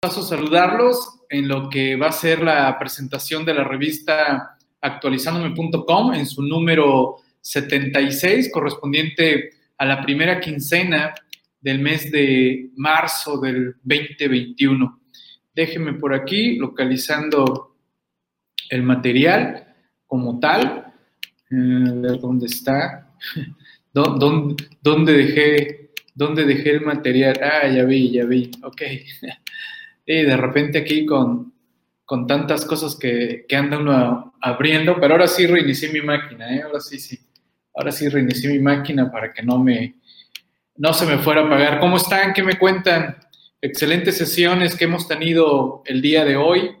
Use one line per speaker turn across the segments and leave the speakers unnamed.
paso a saludarlos en lo que va a ser la presentación de la revista actualizándome.com en su número 76, correspondiente a la primera quincena del mes de marzo del 2021. Déjenme por aquí localizando el material como tal. Ver dónde está. ¿Dónde, dónde, dejé, ¿Dónde dejé el material? Ah, ya vi, ya vi. Ok. y de repente aquí con, con tantas cosas que, que anda uno abriendo, pero ahora sí reinicié mi máquina, ¿eh? ahora sí, sí, ahora sí reinicié mi máquina para que no me, no se me fuera a apagar. ¿Cómo están? ¿Qué me cuentan? Excelentes sesiones que hemos tenido el día de hoy,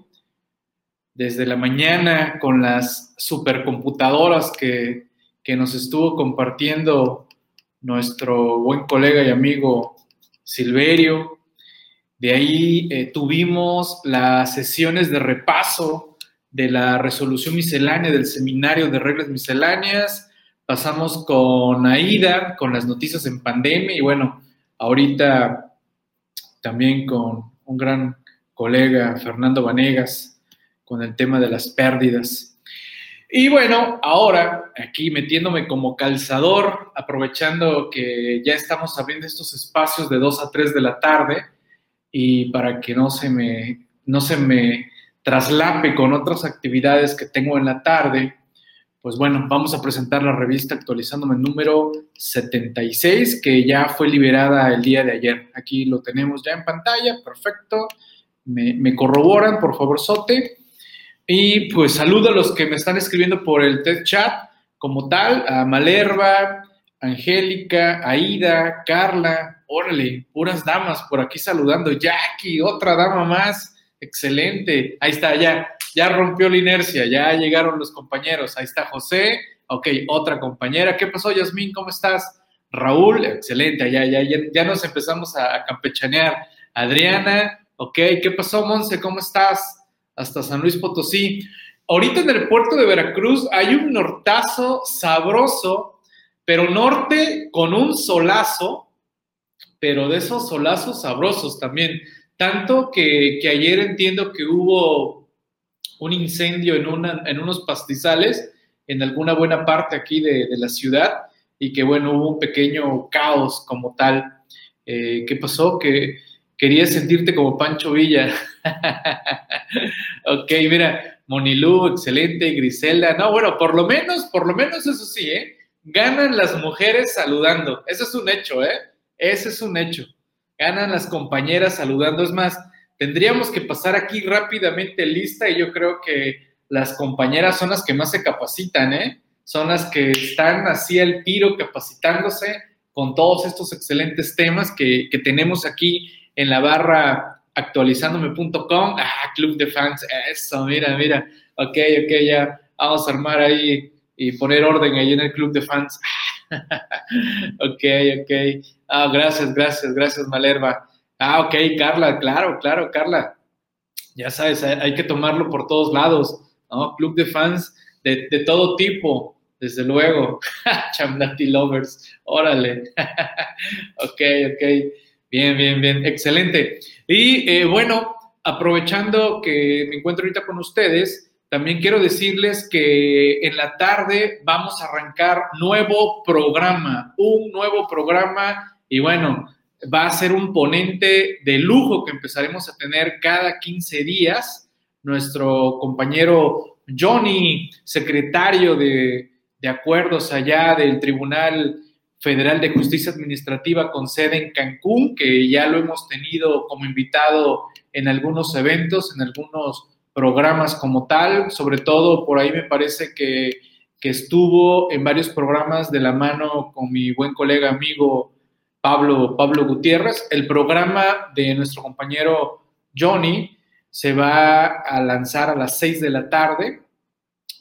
desde la mañana con las supercomputadoras que, que nos estuvo compartiendo nuestro buen colega y amigo Silverio, de ahí eh, tuvimos las sesiones de repaso de la resolución miscelánea del seminario de reglas misceláneas. Pasamos con AIDA, con las noticias en pandemia y bueno, ahorita también con un gran colega, Fernando Vanegas, con el tema de las pérdidas. Y bueno, ahora aquí metiéndome como calzador, aprovechando que ya estamos abriendo estos espacios de 2 a 3 de la tarde, y para que no se me, no se me traslape con otras actividades que tengo en la tarde, pues bueno, vamos a presentar la revista actualizándome número 76, que ya fue liberada el día de ayer. Aquí lo tenemos ya en pantalla, perfecto. Me, me corroboran, por favor, Sote. Y pues saludo a los que me están escribiendo por el TED Chat, como tal, a Malerva, Angélica, Aida, Carla, órale, puras damas por aquí saludando. Jackie, otra dama más, excelente. Ahí está, ya, ya rompió la inercia, ya llegaron los compañeros. Ahí está José, ok, otra compañera. ¿Qué pasó, Yasmín? ¿Cómo estás? Raúl, excelente, ya, ya, ya, ya nos empezamos a, campechanear. Adriana, ok, ¿qué pasó, Monse? ¿Cómo estás? Hasta San Luis Potosí. Ahorita en el puerto de Veracruz hay un nortazo sabroso pero norte con un solazo, pero de esos solazos sabrosos también. Tanto que, ayer entiendo que hubo un incendio en, una, en unos pastizales en alguna buena parte aquí de, la ciudad y que bueno, hubo un pequeño caos como tal. Eh, ¿Qué pasó? Que querías sentirte como Pancho Villa. ok, mira, Monilú, excelente, Griselda. No, bueno, por lo menos, por lo menos eso sí, ¿eh? Ganan las mujeres saludando. Ese es un hecho, ¿eh? Ese es un hecho. Ganan las compañeras saludando. Es más, tendríamos que pasar aquí rápidamente lista y yo creo que las compañeras son las que más se capacitan, ¿eh? Son las que están así al tiro capacitándose con todos estos excelentes temas que, que tenemos aquí en la barra actualizándome.com. Ah, Club de Fans, eso, mira, mira. Ok, ok, ya vamos a armar ahí y poner orden ahí en el club de fans. ok, ok. Ah, gracias, gracias, gracias, Malerva. Ah, ok, Carla, claro, claro, Carla. Ya sabes, hay que tomarlo por todos lados, ¿no? Club de fans de, de todo tipo, desde luego. Chamlati Lovers, órale. ok, ok. Bien, bien, bien, excelente. Y eh, bueno, aprovechando que me encuentro ahorita con ustedes, también quiero decirles que en la tarde vamos a arrancar nuevo programa, un nuevo programa y bueno, va a ser un ponente de lujo que empezaremos a tener cada 15 días. Nuestro compañero Johnny, secretario de, de acuerdos allá del Tribunal Federal de Justicia Administrativa con sede en Cancún, que ya lo hemos tenido como invitado en algunos eventos, en algunos programas como tal, sobre todo por ahí me parece que, estuvo en varios programas de la mano con mi buen colega amigo Pablo, Pablo Gutiérrez. El programa de nuestro compañero Johnny se va a lanzar a las 6 de la tarde,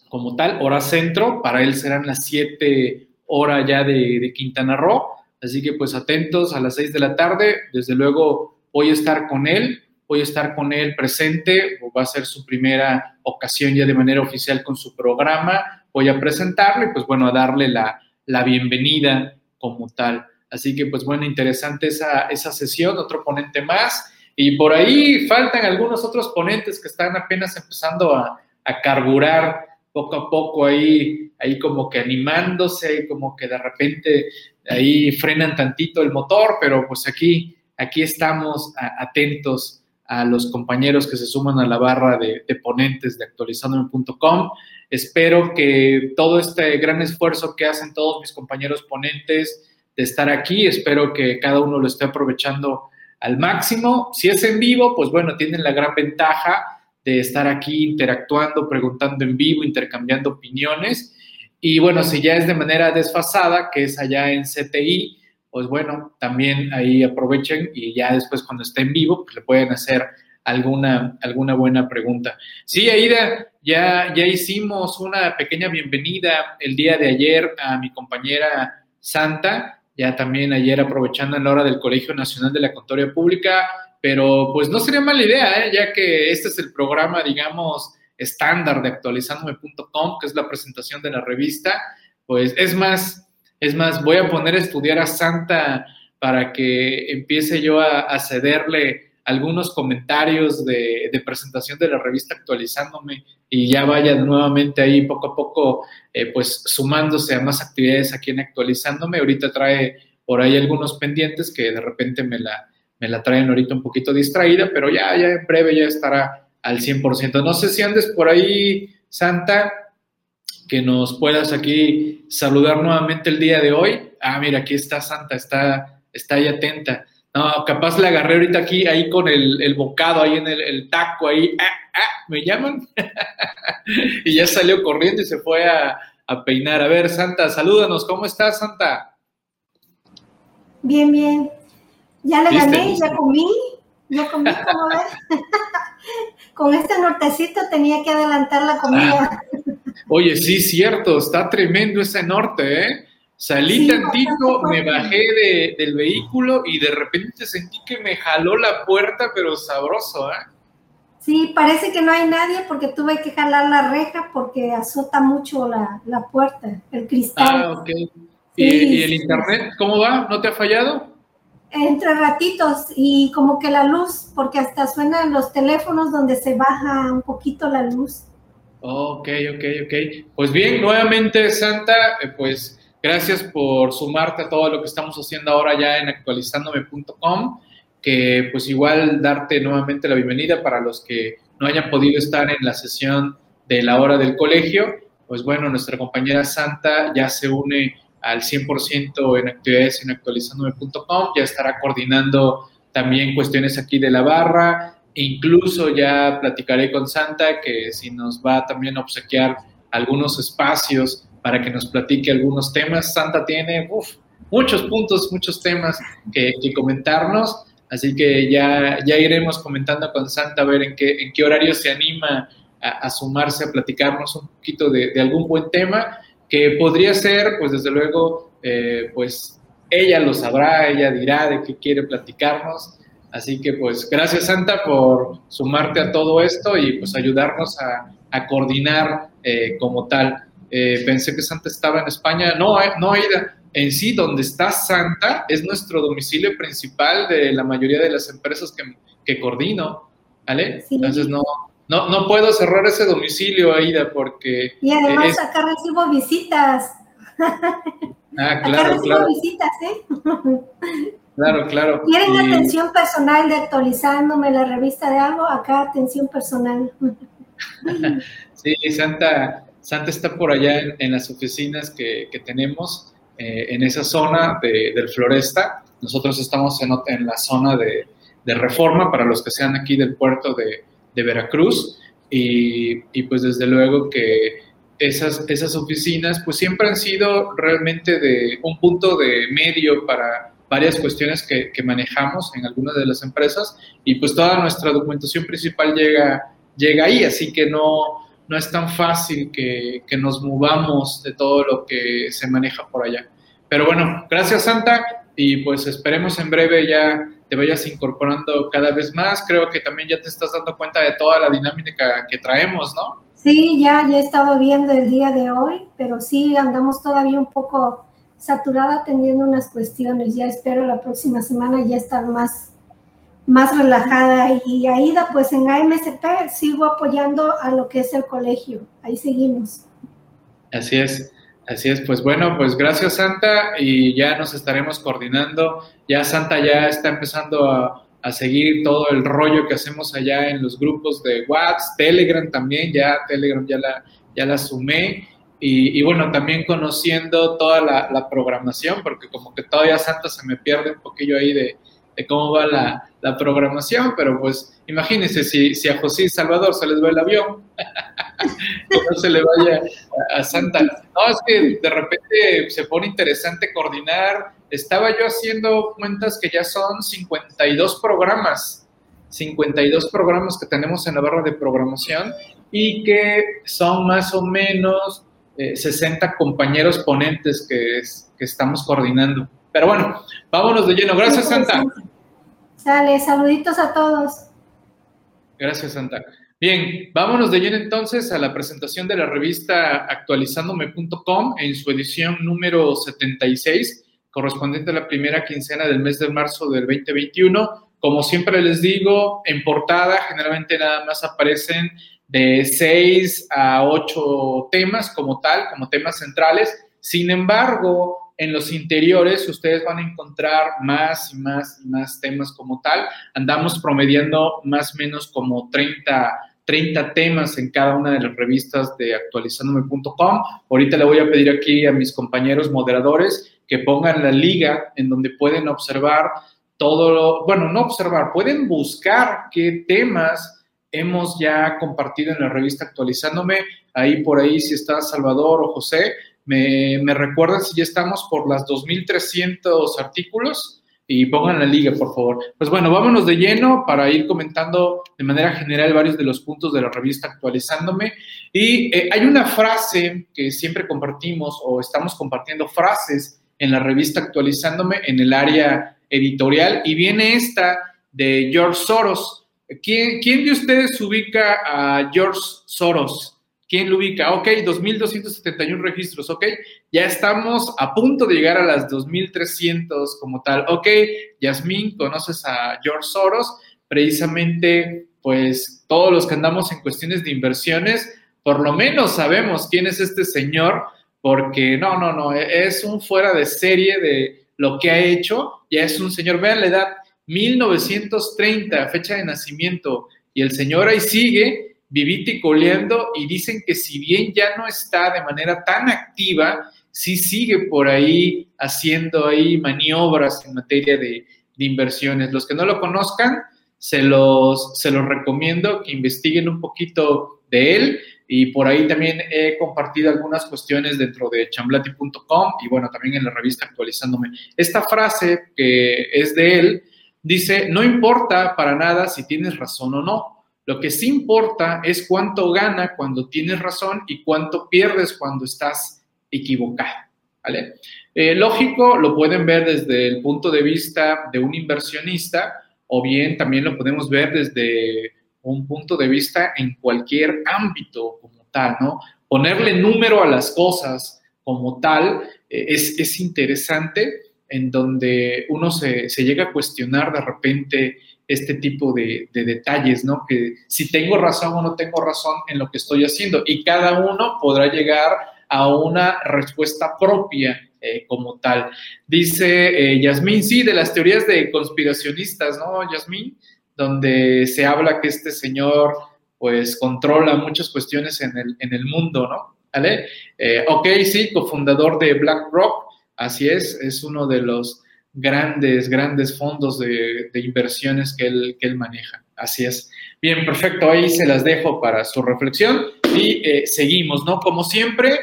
como tal, hora centro, para él serán las 7 horas ya de, de Quintana Roo, así que pues atentos a las 6 de la tarde, desde luego voy a estar con él voy a estar con él presente, va a ser su primera ocasión ya de manera oficial con su programa, voy a presentarlo y pues bueno, a darle la, la bienvenida como tal. Así que pues bueno, interesante esa, esa sesión, otro ponente más. Y por ahí faltan algunos otros ponentes que están apenas empezando a, a carburar poco a poco ahí, ahí como que animándose, como que de repente ahí frenan tantito el motor, pero pues aquí, aquí estamos atentos a los compañeros que se suman a la barra de, ponentes de actualizandome.com. Espero que todo este gran esfuerzo que hacen todos mis compañeros ponentes de estar aquí, espero que cada uno lo esté aprovechando al máximo. Si es en vivo, pues bueno, tienen la gran ventaja de estar aquí interactuando, preguntando en vivo, intercambiando opiniones. Y bueno, si ya es de manera desfasada, que es allá en CTI, pues bueno, también ahí aprovechen y ya después cuando esté en vivo, pues le pueden hacer alguna, alguna buena pregunta. Sí, Aida, ya, ya hicimos una pequeña bienvenida el día de ayer a mi compañera Santa, ya también ayer aprovechando en la hora del Colegio Nacional de la Contoria Pública, pero pues no sería mala idea, ¿eh? ya que este es el programa, digamos, estándar de actualizandome.com, que es la presentación de la revista, pues es más, es más, voy a poner a estudiar a Santa para que empiece yo a, cederle algunos comentarios de, presentación de la revista actualizándome y ya vaya nuevamente ahí poco a poco, eh, pues sumándose a más actividades aquí en actualizándome. Ahorita trae por ahí algunos pendientes que de repente me la, me la traen ahorita un poquito distraída, pero ya, ya en breve ya estará al 100%. No sé si andes por ahí, Santa, que nos puedas aquí saludar nuevamente el día de hoy. Ah, mira, aquí está Santa, está, está ahí atenta. No, capaz la agarré ahorita aquí, ahí con el, bocado, ahí en el, taco, ahí, ah, ah, me llaman. y ya salió corriendo y se fue a, a peinar. A ver, Santa, salúdanos, ¿cómo estás, Santa?
Bien, bien. Ya le gané, ya comí, ya comí, como ves. Con este nortecito tenía que adelantar la comida.
Ah. oye, sí, cierto, está tremendo ese norte, ¿eh? Salí tantito, me bajé del vehículo y de repente sentí que me jaló la puerta, pero sabroso, ¿eh?
Sí, parece que no hay nadie porque tuve que jalar la reja porque azota mucho la, puerta, el cristal.
Ah, ok. ¿Y, el internet cómo va? ¿No te ha fallado?
Entre ratitos y como que la luz, porque hasta suenan los teléfonos donde se baja un poquito la luz.
Ok, ok, ok. Pues bien, nuevamente Santa, eh, pues gracias por sumarte a todo lo que estamos haciendo ahora ya en actualizandome.com, que pues igual darte nuevamente la bienvenida para los que no hayan podido estar en la sesión de la hora del colegio. Pues bueno, nuestra compañera Santa ya se une al 100% en actividades en actualizandome.com, ya estará coordinando también cuestiones aquí de la barra, incluso ya platicaré con Santa que si nos va también a obsequiar algunos espacios para que nos platique algunos temas. Santa tiene muchos puntos, muchos temas que, comentarnos, así que ya, ya iremos comentando con Santa a ver en qué, en qué horario se anima a, sumarse a platicarnos un poquito de algún buen tema que podría ser, pues desde luego, eh, pues ella lo sabrá, ella dirá de qué quiere platicarnos. Así que pues gracias Santa por sumarte a todo esto y pues ayudarnos a, coordinar eh, como tal. Eh, pensé que Santa estaba en España. No, no, Aida. En sí, donde está Santa es nuestro domicilio principal de la mayoría de las empresas que, que coordino. ¿Vale? Entonces no, no, no puedo cerrar ese domicilio, Aida, porque...
Y además acá recibo visitas.
Ah, claro, acá recibo
visitas, ¿eh?
Claro, claro.
¿Quieren atención personal de actualizándome la revista de algo? Acá atención personal.
sí, Santa, Santa está por allá en, las oficinas que, tenemos eh, en esa zona de, del Floresta. Nosotros estamos en, en la zona de, de, Reforma, para los que sean aquí del puerto de, de Veracruz y, pues desde luego que esas, esas oficinas pues siempre han sido realmente de un punto de medio para varias cuestiones que, que manejamos en algunas de las empresas y pues toda nuestra documentación principal llega, llega ahí, así que no, no es tan fácil que, que nos movamos de todo lo que se maneja por allá. Pero bueno, gracias Santa y pues esperemos en breve ya te vayas incorporando cada vez más. Creo que también ya te estás dando cuenta de toda la dinámica que traemos, ¿no?
Sí, ya, ya he estado viendo el día de hoy, pero sí andamos todavía un poco saturada atendiendo unas cuestiones. Ya espero la próxima semana ya estar más, más relajada. Y Aida, pues en AMSP sigo apoyando a lo que es el colegio. Ahí seguimos.
Así es. Así es, pues bueno, pues gracias Santa y ya nos estaremos coordinando. Ya Santa ya está empezando a, seguir todo el rollo que hacemos allá en los grupos de WhatsApp, Telegram también, ya Telegram ya la, ya la sumé. Y, bueno, también conociendo toda la, programación, porque como que todavía Santa se me pierde un poquillo ahí de, de cómo va la, programación, pero pues imagínense si, si, a José y Salvador se les va el avión, que no se le vaya a, Santa. No, es que de repente se pone interesante coordinar. Estaba yo haciendo cuentas que ya son 52 programas, 52 programas que tenemos en la barra de programación y que son más o menos 60 eh, compañeros ponentes que, que estamos coordinando. Pero bueno, vámonos de lleno. Gracias, Santa.
Sale, saluditos a todos.
Gracias, Santa. Bien, vámonos de lleno entonces a la presentación de la revista actualizándome.com en su edición número 76, correspondiente a la primera quincena del mes de marzo del 2021. Como siempre les digo, en portada generalmente nada más aparecen de 6 a 8 temas como tal, como temas centrales. Sin embargo, en los interiores ustedes van a encontrar más y más y más temas como tal. Andamos promediando más o menos como 30, 30 temas en cada una de las revistas de actualizandome.com. Ahorita le voy a pedir aquí a mis compañeros moderadores que pongan la liga en donde pueden observar todo lo, bueno, no observar, pueden buscar qué temas hemos ya compartido en la revista actualizándome. Ahí por ahí si está Salvador o José, me, recuerdan si ya estamos por las 2.300 artículos y pongan la liga, por favor. Pues bueno, vámonos de lleno para ir comentando de manera general varios de los puntos de la revista actualizándome. Y eh, hay una frase que siempre compartimos o estamos compartiendo frases en la revista actualizándome en el área editorial y viene esta de George Soros. ¿Quién, quién de ustedes ubica a George Soros? ¿Quién lo ubica? Ok, 2.271 registros, ok. Ya estamos a punto de llegar a las 2.300 como tal. Ok, Yasmín, conoces a George Soros. Precisamente, pues todos los que andamos en cuestiones de inversiones, por lo menos sabemos quién es este señor, porque no, no, no, es un fuera de serie de lo que ha hecho. Ya es un señor, vean la edad, 1930, fecha de nacimiento, y el señor ahí sigue vivite y coleando y dicen que si bien ya no está de manera tan activa, sí sigue por ahí haciendo ahí maniobras en materia de, inversiones. Los que no lo conozcan, se los, se los recomiendo que investiguen un poquito de él y por ahí también he compartido algunas cuestiones dentro de chamblati.com y bueno, también en la revista actualizándome. Esta frase que es de él dice, no importa para nada si tienes razón o no, lo que sí importa es cuánto gana cuando tienes razón y cuánto pierdes cuando estás equivocado. ¿vale? Eh, lógico, lo pueden ver desde el punto de vista de un inversionista o bien también lo podemos ver desde un punto de vista en cualquier ámbito como tal, ¿no? Ponerle número a las cosas como tal eh, es, es, interesante en donde uno se, se, llega a cuestionar de repente este tipo de, detalles, ¿no? Que si tengo razón o no tengo razón en lo que estoy haciendo y cada uno podrá llegar a una respuesta propia eh, como tal. Dice eh, Yasmín, sí, de las teorías de conspiracionistas, ¿no, Yasmín? Donde se habla que este señor pues controla muchas cuestiones en el, en el mundo, ¿no? ¿Vale? Eh, ok, sí, cofundador de BlackRock, así es, es uno de los grandes, grandes fondos de, inversiones que él, que él, maneja. Así es. Bien, perfecto. Ahí se las dejo para su reflexión y eh, seguimos, ¿no? Como siempre,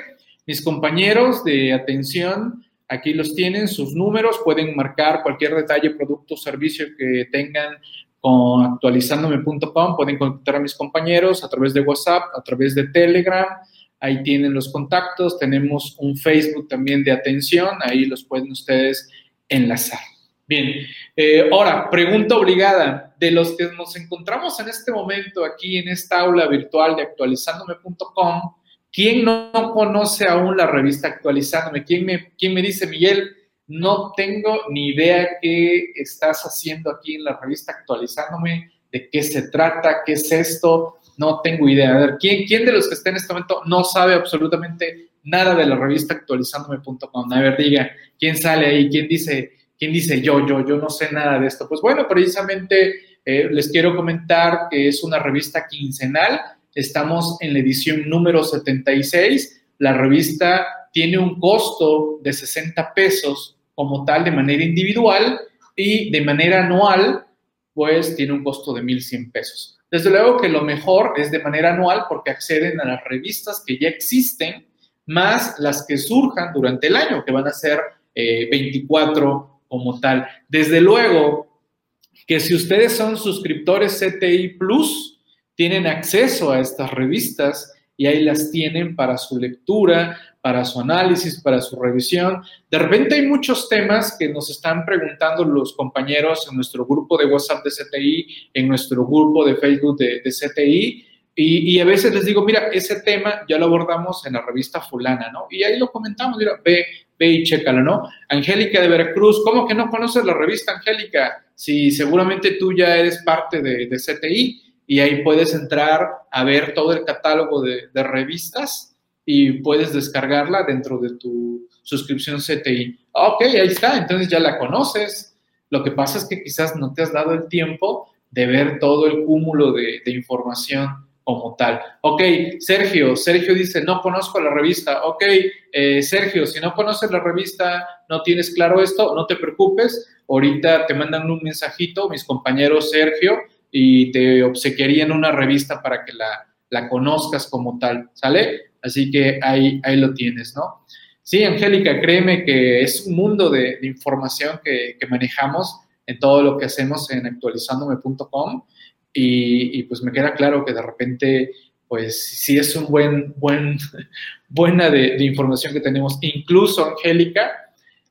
mis compañeros de atención, aquí los tienen, sus números, pueden marcar cualquier detalle, producto servicio que tengan con actualizándome.com, pueden contactar a mis compañeros a través de WhatsApp, a través de Telegram, ahí tienen los contactos, tenemos un Facebook también de atención, ahí los pueden ustedes enlazar. Bien, eh, ahora, pregunta obligada. De los que nos encontramos en este momento aquí en esta aula virtual de actualizándome.com, ¿quién no conoce aún la revista Actualizándome? ¿Quién me, dice, Miguel, no tengo ni idea qué estás haciendo aquí en la revista actualizándome, de qué se trata, qué es esto, no tengo idea. A ver, ¿quién, quién de los que está en este momento no sabe absolutamente nada de la revista actualizándome.com? A ver, diga, ¿quién sale ahí? ¿Quién dice, quién dice yo, yo, yo no sé nada de esto? Pues bueno, precisamente eh, les quiero comentar que es una revista quincenal. Estamos en la edición número 76. La revista tiene un costo de 60 pesos como tal de manera individual y de manera anual, pues tiene un costo de 1.100 pesos. Desde luego que lo mejor es de manera anual porque acceden a las revistas que ya existen, más las que surjan durante el año, que van a ser 24 eh, como tal. Desde luego que si ustedes son suscriptores CTI Plus, tienen acceso a estas revistas y ahí las tienen para su lectura, para su análisis, para su revisión. De repente hay muchos temas que nos están preguntando los compañeros en nuestro grupo de WhatsApp de CTI, en nuestro grupo de Facebook de, CTI, y, a veces les digo, mira, ese tema ya lo abordamos en la revista fulana, ¿no? Y ahí lo comentamos, mira, ve, ve y chécalo, ¿no? Angélica de Veracruz, ¿cómo que no conoces la revista Angélica? Si seguramente tú ya eres parte de, CTI y ahí puedes entrar a ver todo el catálogo de, revistas y puedes descargarla dentro de tu suscripción CTI. Ok, ahí está, entonces ya la conoces. Lo que pasa es que quizás no te has dado el tiempo de ver todo el cúmulo de, información como tal. Ok, Sergio, Sergio dice, no conozco la revista. Ok, eh, Sergio, si no conoces la revista, no tienes claro esto, no te preocupes. Ahorita te mandan un mensajito, mis compañeros Sergio, y te obsequiarían una revista para que la, la conozcas como tal, ¿sale? Así que ahí, ahí lo tienes, ¿no? Sí, Angélica, créeme que es un mundo de, información que, manejamos en todo lo que hacemos en actualizandome.com y, y, pues me queda claro que de repente, pues sí es un buen, buen, buena de, de información que tenemos. Incluso, Angélica,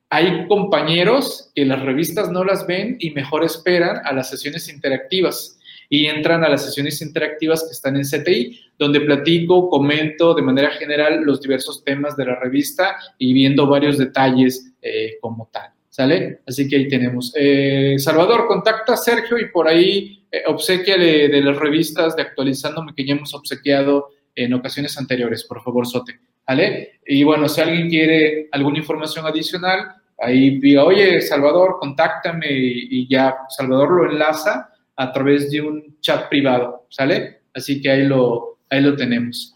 hay compañeros que las revistas no las ven y mejor esperan a las sesiones interactivas y entran a las sesiones interactivas que están en CTI, donde platico, comento de manera general los diversos temas de la revista y viendo varios detalles eh, como tal. ¿Sale? Así que ahí tenemos. Eh, Salvador, contacta a Sergio y por ahí eh, de las revistas de Actualizándome que ya hemos obsequiado en ocasiones anteriores, por favor, Sote. ¿Vale? Y bueno, si alguien quiere alguna información adicional, ahí diga, oye, Salvador, contáctame y ya Salvador lo enlaza a través de un chat privado, ¿sale? Así que ahí lo, ahí lo tenemos.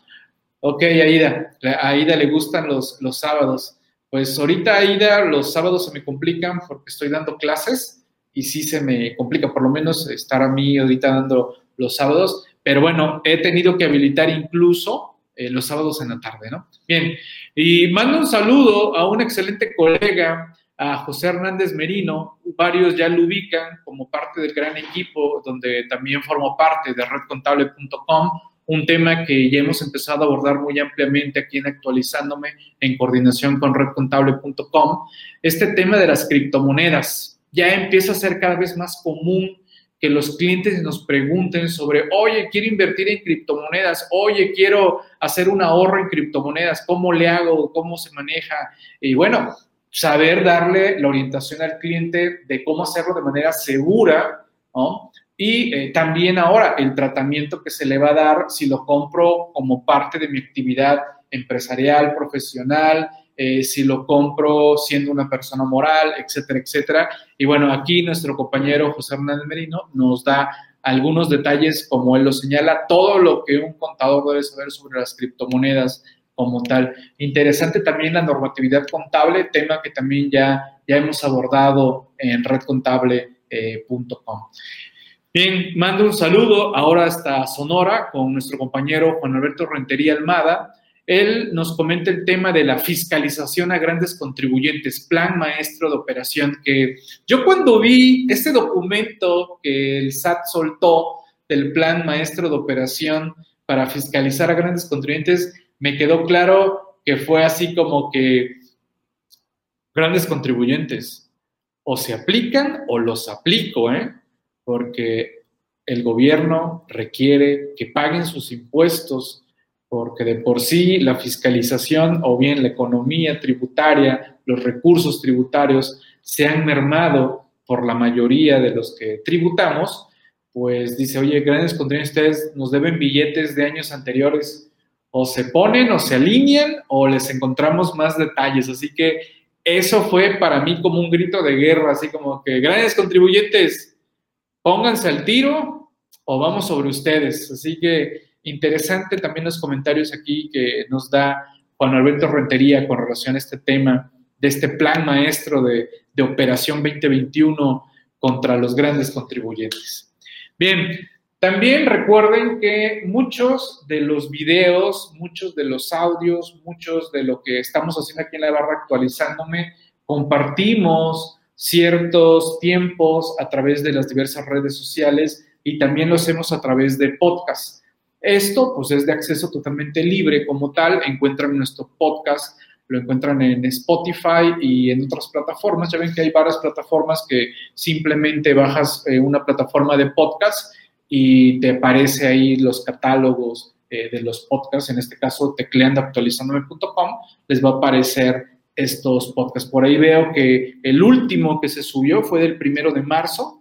Ok, Aida, a Aida le gustan los, los sábados. Pues ahorita, Aida, los sábados se me complican porque estoy dando clases y sí se me complica por lo menos estar a mí ahorita dando los sábados, pero bueno, he tenido que habilitar incluso eh, los sábados en la tarde, ¿no? Bien, y mando un saludo a un excelente colega a José Hernández Merino, varios ya lo ubican como parte del gran equipo donde también formo parte de redcontable.com, un tema que ya hemos empezado a abordar muy ampliamente aquí en Actualizándome en coordinación con redcontable.com. Este tema de las criptomonedas ya empieza a ser cada vez más común que los clientes nos pregunten sobre, oye, quiero invertir en criptomonedas, oye, quiero hacer un ahorro en criptomonedas, ¿cómo le hago? ¿Cómo se maneja? Y bueno, saber darle la orientación al cliente de cómo hacerlo de manera segura, ¿no? Y eh, también ahora el tratamiento que se le va a dar si lo compro como parte de mi actividad empresarial, profesional, eh, si lo compro siendo una persona moral, etcétera, etcétera. Y bueno, aquí nuestro compañero José Hernández Merino nos da algunos detalles, como él lo señala, todo lo que un contador debe saber sobre las criptomonedas, como tal. Interesante también la normatividad contable, tema que también ya, ya hemos abordado en redcontable.com. Bien, mando un saludo ahora hasta Sonora con nuestro compañero Juan Alberto Rentería Almada. Él nos comenta el tema de la fiscalización a grandes contribuyentes, plan maestro de operación, que yo cuando vi este documento que el SAT soltó del plan maestro de operación para fiscalizar a grandes contribuyentes, me quedó claro que fue así como que grandes contribuyentes o se aplican o los aplico, ¿eh? porque el gobierno requiere que paguen sus impuestos, porque de por sí la fiscalización o bien la economía tributaria los recursos tributarios se han mermado por la mayoría de los que tributamos, pues dice, oye, grandes contenidos, ustedes nos deben billetes de años anteriores, o se ponen o se alinean o les encontramos más detalles. Así que eso fue para mí como un grito de guerra, así como que grandes contribuyentes, pónganse al tiro o vamos sobre ustedes. Así que interesante también los comentarios aquí que nos da Juan Alberto Rentería con relación a este tema de este plan maestro de, de Operación 2021 contra los grandes contribuyentes. Bien, también recuerden que muchos de los videos, muchos de los audios, muchos de lo que estamos haciendo aquí en la barra actualizándome, compartimos ciertos tiempos a través de las diversas redes sociales y también lo hacemos a través de podcast. Esto pues es de acceso totalmente libre como tal. Encuentran nuestro podcast, lo encuentran en Spotify y en otras plataformas. Ya ven que hay varias plataformas que simplemente bajas eh, una plataforma de podcast y te aparece ahí los catálogos eh, de los podcasts, en este caso tecleando actualizandome.com, les va a aparecer estos podcasts. Por ahí veo que el último que se subió fue del primero de marzo,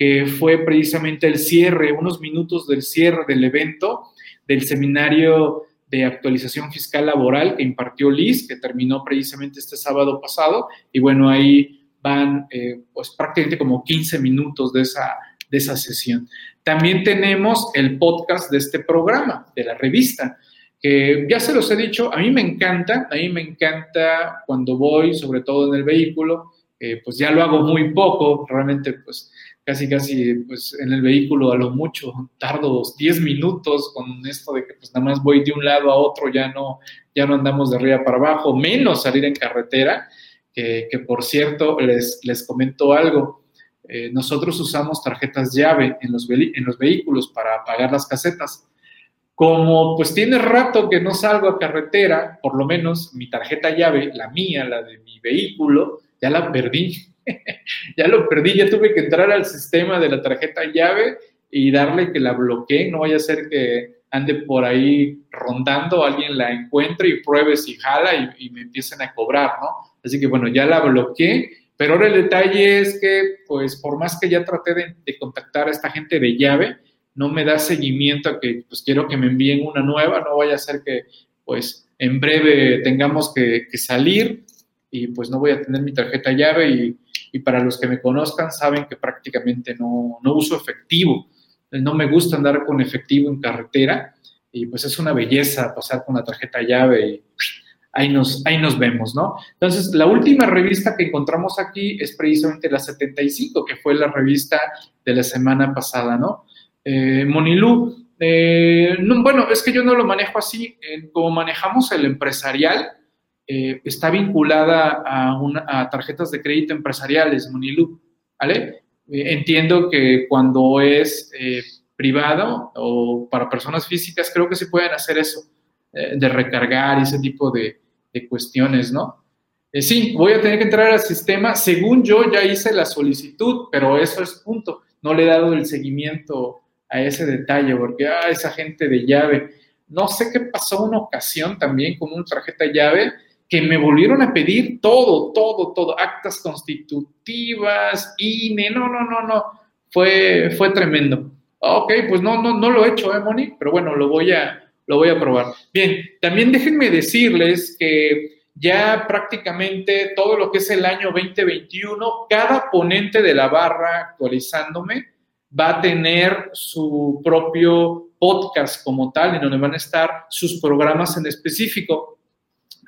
que fue precisamente el cierre, unos minutos del cierre del evento del seminario de actualización fiscal laboral que impartió Liz, que terminó precisamente este sábado pasado. Y bueno, ahí van eh, pues prácticamente como 15 minutos de esa, de esa sesión. También tenemos el podcast de este programa, de la revista, que ya se los he dicho, a mí me encanta, a mí me encanta cuando voy, sobre todo en el vehículo, eh, pues ya lo hago muy poco, realmente pues casi casi pues en el vehículo a lo mucho tardo 10 minutos con esto de que pues nada más voy de un lado a otro, ya no, ya no andamos de arriba para abajo, menos salir en carretera, que, que por cierto les, les comento algo, eh, nosotros usamos tarjetas llave en los, en los vehículos para pagar las casetas. Como pues tiene rato que no salgo a carretera, por lo menos mi tarjeta llave, la mía, la de mi vehículo, ya la perdí. ya lo perdí, ya tuve que entrar al sistema de la tarjeta llave y darle que la bloquee, no vaya a ser que ande por ahí rondando, alguien la encuentre y pruebe si jala y, me empiecen a cobrar, ¿no? Así que bueno, ya la bloqueé. Pero ahora el detalle es que, pues, por más que ya traté de, contactar a esta gente de llave, no me da seguimiento a que, pues, quiero que me envíen una nueva, no vaya a ser que, pues, en breve tengamos que, salir y, pues, no voy a tener mi tarjeta llave y, y, para los que me conozcan saben que prácticamente no, no uso efectivo. No me gusta andar con efectivo en carretera y, pues, es una belleza pasar con la tarjeta llave y ahí nos, ahí nos vemos, ¿no? Entonces, la última revista que encontramos aquí es precisamente la 75, que fue la revista de la semana pasada, ¿no? Eh, Monilú, eh, bueno, es que yo no lo manejo así, como manejamos el empresarial, eh, está vinculada a, tarjetas de crédito empresariales, Monilú, ¿vale? entiendo que cuando es privado o para personas físicas, creo que se pueden hacer eso eh, de recargar ese tipo de, cuestiones, ¿no? Eh, sí, voy a tener que entrar al sistema. Según yo ya hice la solicitud, pero eso es punto. No le he dado el seguimiento a ese detalle, porque ah, esa gente de llave. No sé qué pasó una ocasión también con una tarjeta llave que me volvieron a pedir todo, todo, todo, actas constitutivas, INE, no, no, no, no, fue, fue tremendo. Ok, pues no, no, no lo he hecho, ¿eh, Moni? Pero bueno, lo voy a, lo voy a probar. Bien, también déjenme decirles que ya prácticamente todo lo que es el año 2021, cada ponente de la barra actualizándome va a tener su propio podcast como tal, en donde van a estar sus programas en específico.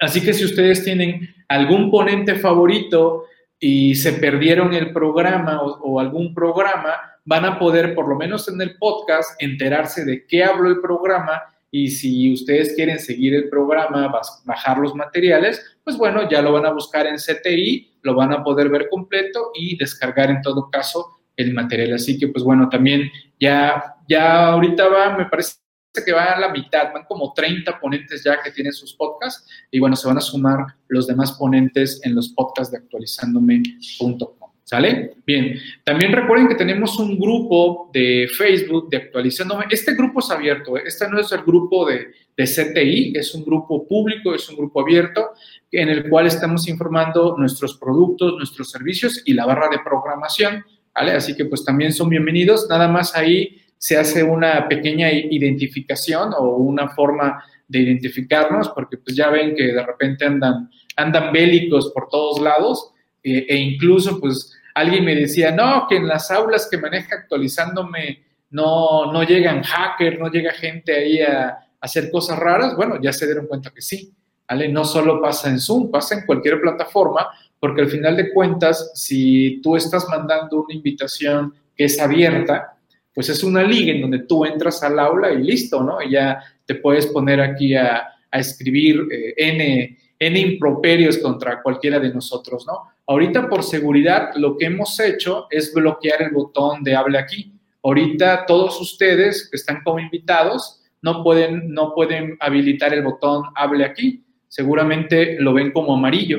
Así que si ustedes tienen algún ponente favorito y se perdieron el programa o, algún programa, van a poder, por lo menos en el podcast, enterarse de qué habló el programa y si ustedes quieren seguir el programa, bajar los materiales, pues bueno, ya lo van a buscar en CTI, lo van a poder ver completo y descargar en todo caso el material. Así que pues bueno, también ya, ya ahorita va, me parece que va a la mitad, van como 30 ponentes ya que tienen sus podcasts y bueno, se van a sumar los demás ponentes en los podcasts de actualizándome.com. ¿Sale? Bien. También recuerden que tenemos un grupo de Facebook de actualizándome. Este grupo es abierto. ¿eh? Este no es el grupo de, de CTI, es un grupo público, es un grupo abierto en el cual estamos informando nuestros productos, nuestros servicios y la barra de programación. ¿Vale? Así que pues también son bienvenidos. Nada más ahí se hace una pequeña identificación o una forma de identificarnos, porque pues ya ven que de repente andan, andan bélicos por todos lados eh, e incluso pues Alguien me decía, no, que en las aulas que maneja actualizándome no, no llegan hackers, no llega gente ahí a, hacer cosas raras. Bueno, ya se dieron cuenta que sí. ¿vale? No solo pasa en Zoom, pasa en cualquier plataforma, porque al final de cuentas, si tú estás mandando una invitación que es abierta, pues es una liga en donde tú entras al aula y listo, ¿no? Y ya te puedes poner aquí a, escribir eh, N, N improperios contra cualquiera de nosotros, ¿no? Ahorita por seguridad lo que hemos hecho es bloquear el botón de hable aquí. Ahorita todos ustedes que están como invitados no pueden, no pueden habilitar el botón hable aquí. Seguramente lo ven como amarillo,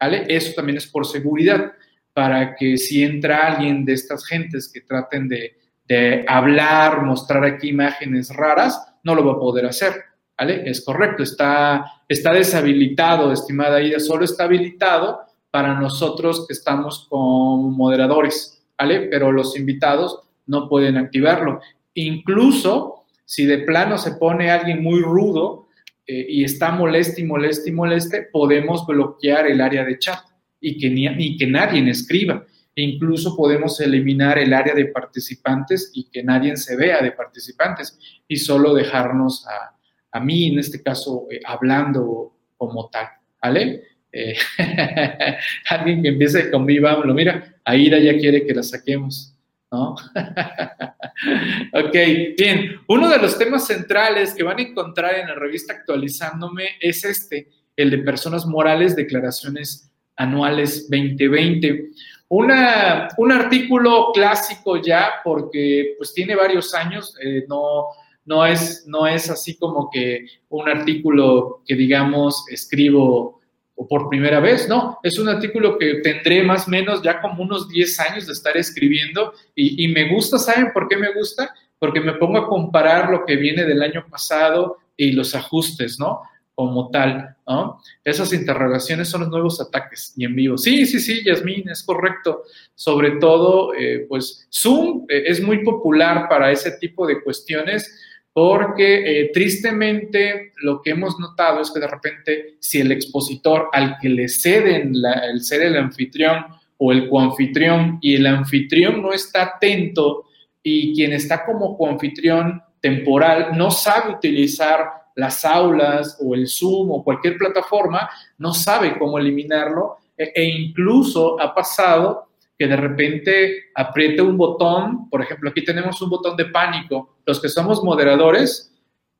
¿vale? Eso también es por seguridad, para que si entra alguien de estas gentes que traten de, de hablar, mostrar aquí imágenes raras, no lo va a poder hacer, ¿vale? Es correcto, está, está deshabilitado, estimada Ida, solo está habilitado para nosotros que estamos como moderadores, ¿vale? Pero los invitados no pueden activarlo. Incluso si de plano se pone alguien muy rudo eh, y está molesto y molesto y moleste, podemos bloquear el área de chat y que, ni, que nadie escriba. Incluso podemos eliminar el área de participantes y que nadie se vea de participantes y solo dejarnos a, a mí, en este caso, eh, hablando como tal, ¿vale? Eh, alguien que empiece con mi lo mira, Aida ya quiere que la saquemos, ¿no? ok, bien. Uno de los temas centrales que van a encontrar en la revista Actualizándome es este, el de personas morales, declaraciones anuales 2020. Una, un artículo clásico ya, porque pues tiene varios años, eh, no, no, es, no es así como que un artículo que digamos escribo por primera vez, no, es un artículo que tendré más o menos ya como unos 10 años de estar escribiendo y, me gusta, ¿saben por qué me gusta? Porque me pongo a comparar lo que viene del año pasado y los ajustes, ¿no? Como tal, ¿no? Esas interrogaciones son los nuevos ataques y en vivo. Sí, sí, sí, Yasmín, es correcto. Sobre todo, eh, pues Zoom eh, es muy popular para ese tipo de cuestiones porque eh, tristemente lo que hemos notado es que de repente si el expositor al que le ceden el ser el anfitrión o el coanfitrión y el anfitrión no está atento y quien está como coanfitrión temporal no sabe utilizar las aulas o el Zoom o cualquier plataforma, no sabe cómo eliminarlo e, e incluso ha pasado que de repente apriete un botón, por ejemplo, aquí tenemos un botón de pánico. Los que somos moderadores,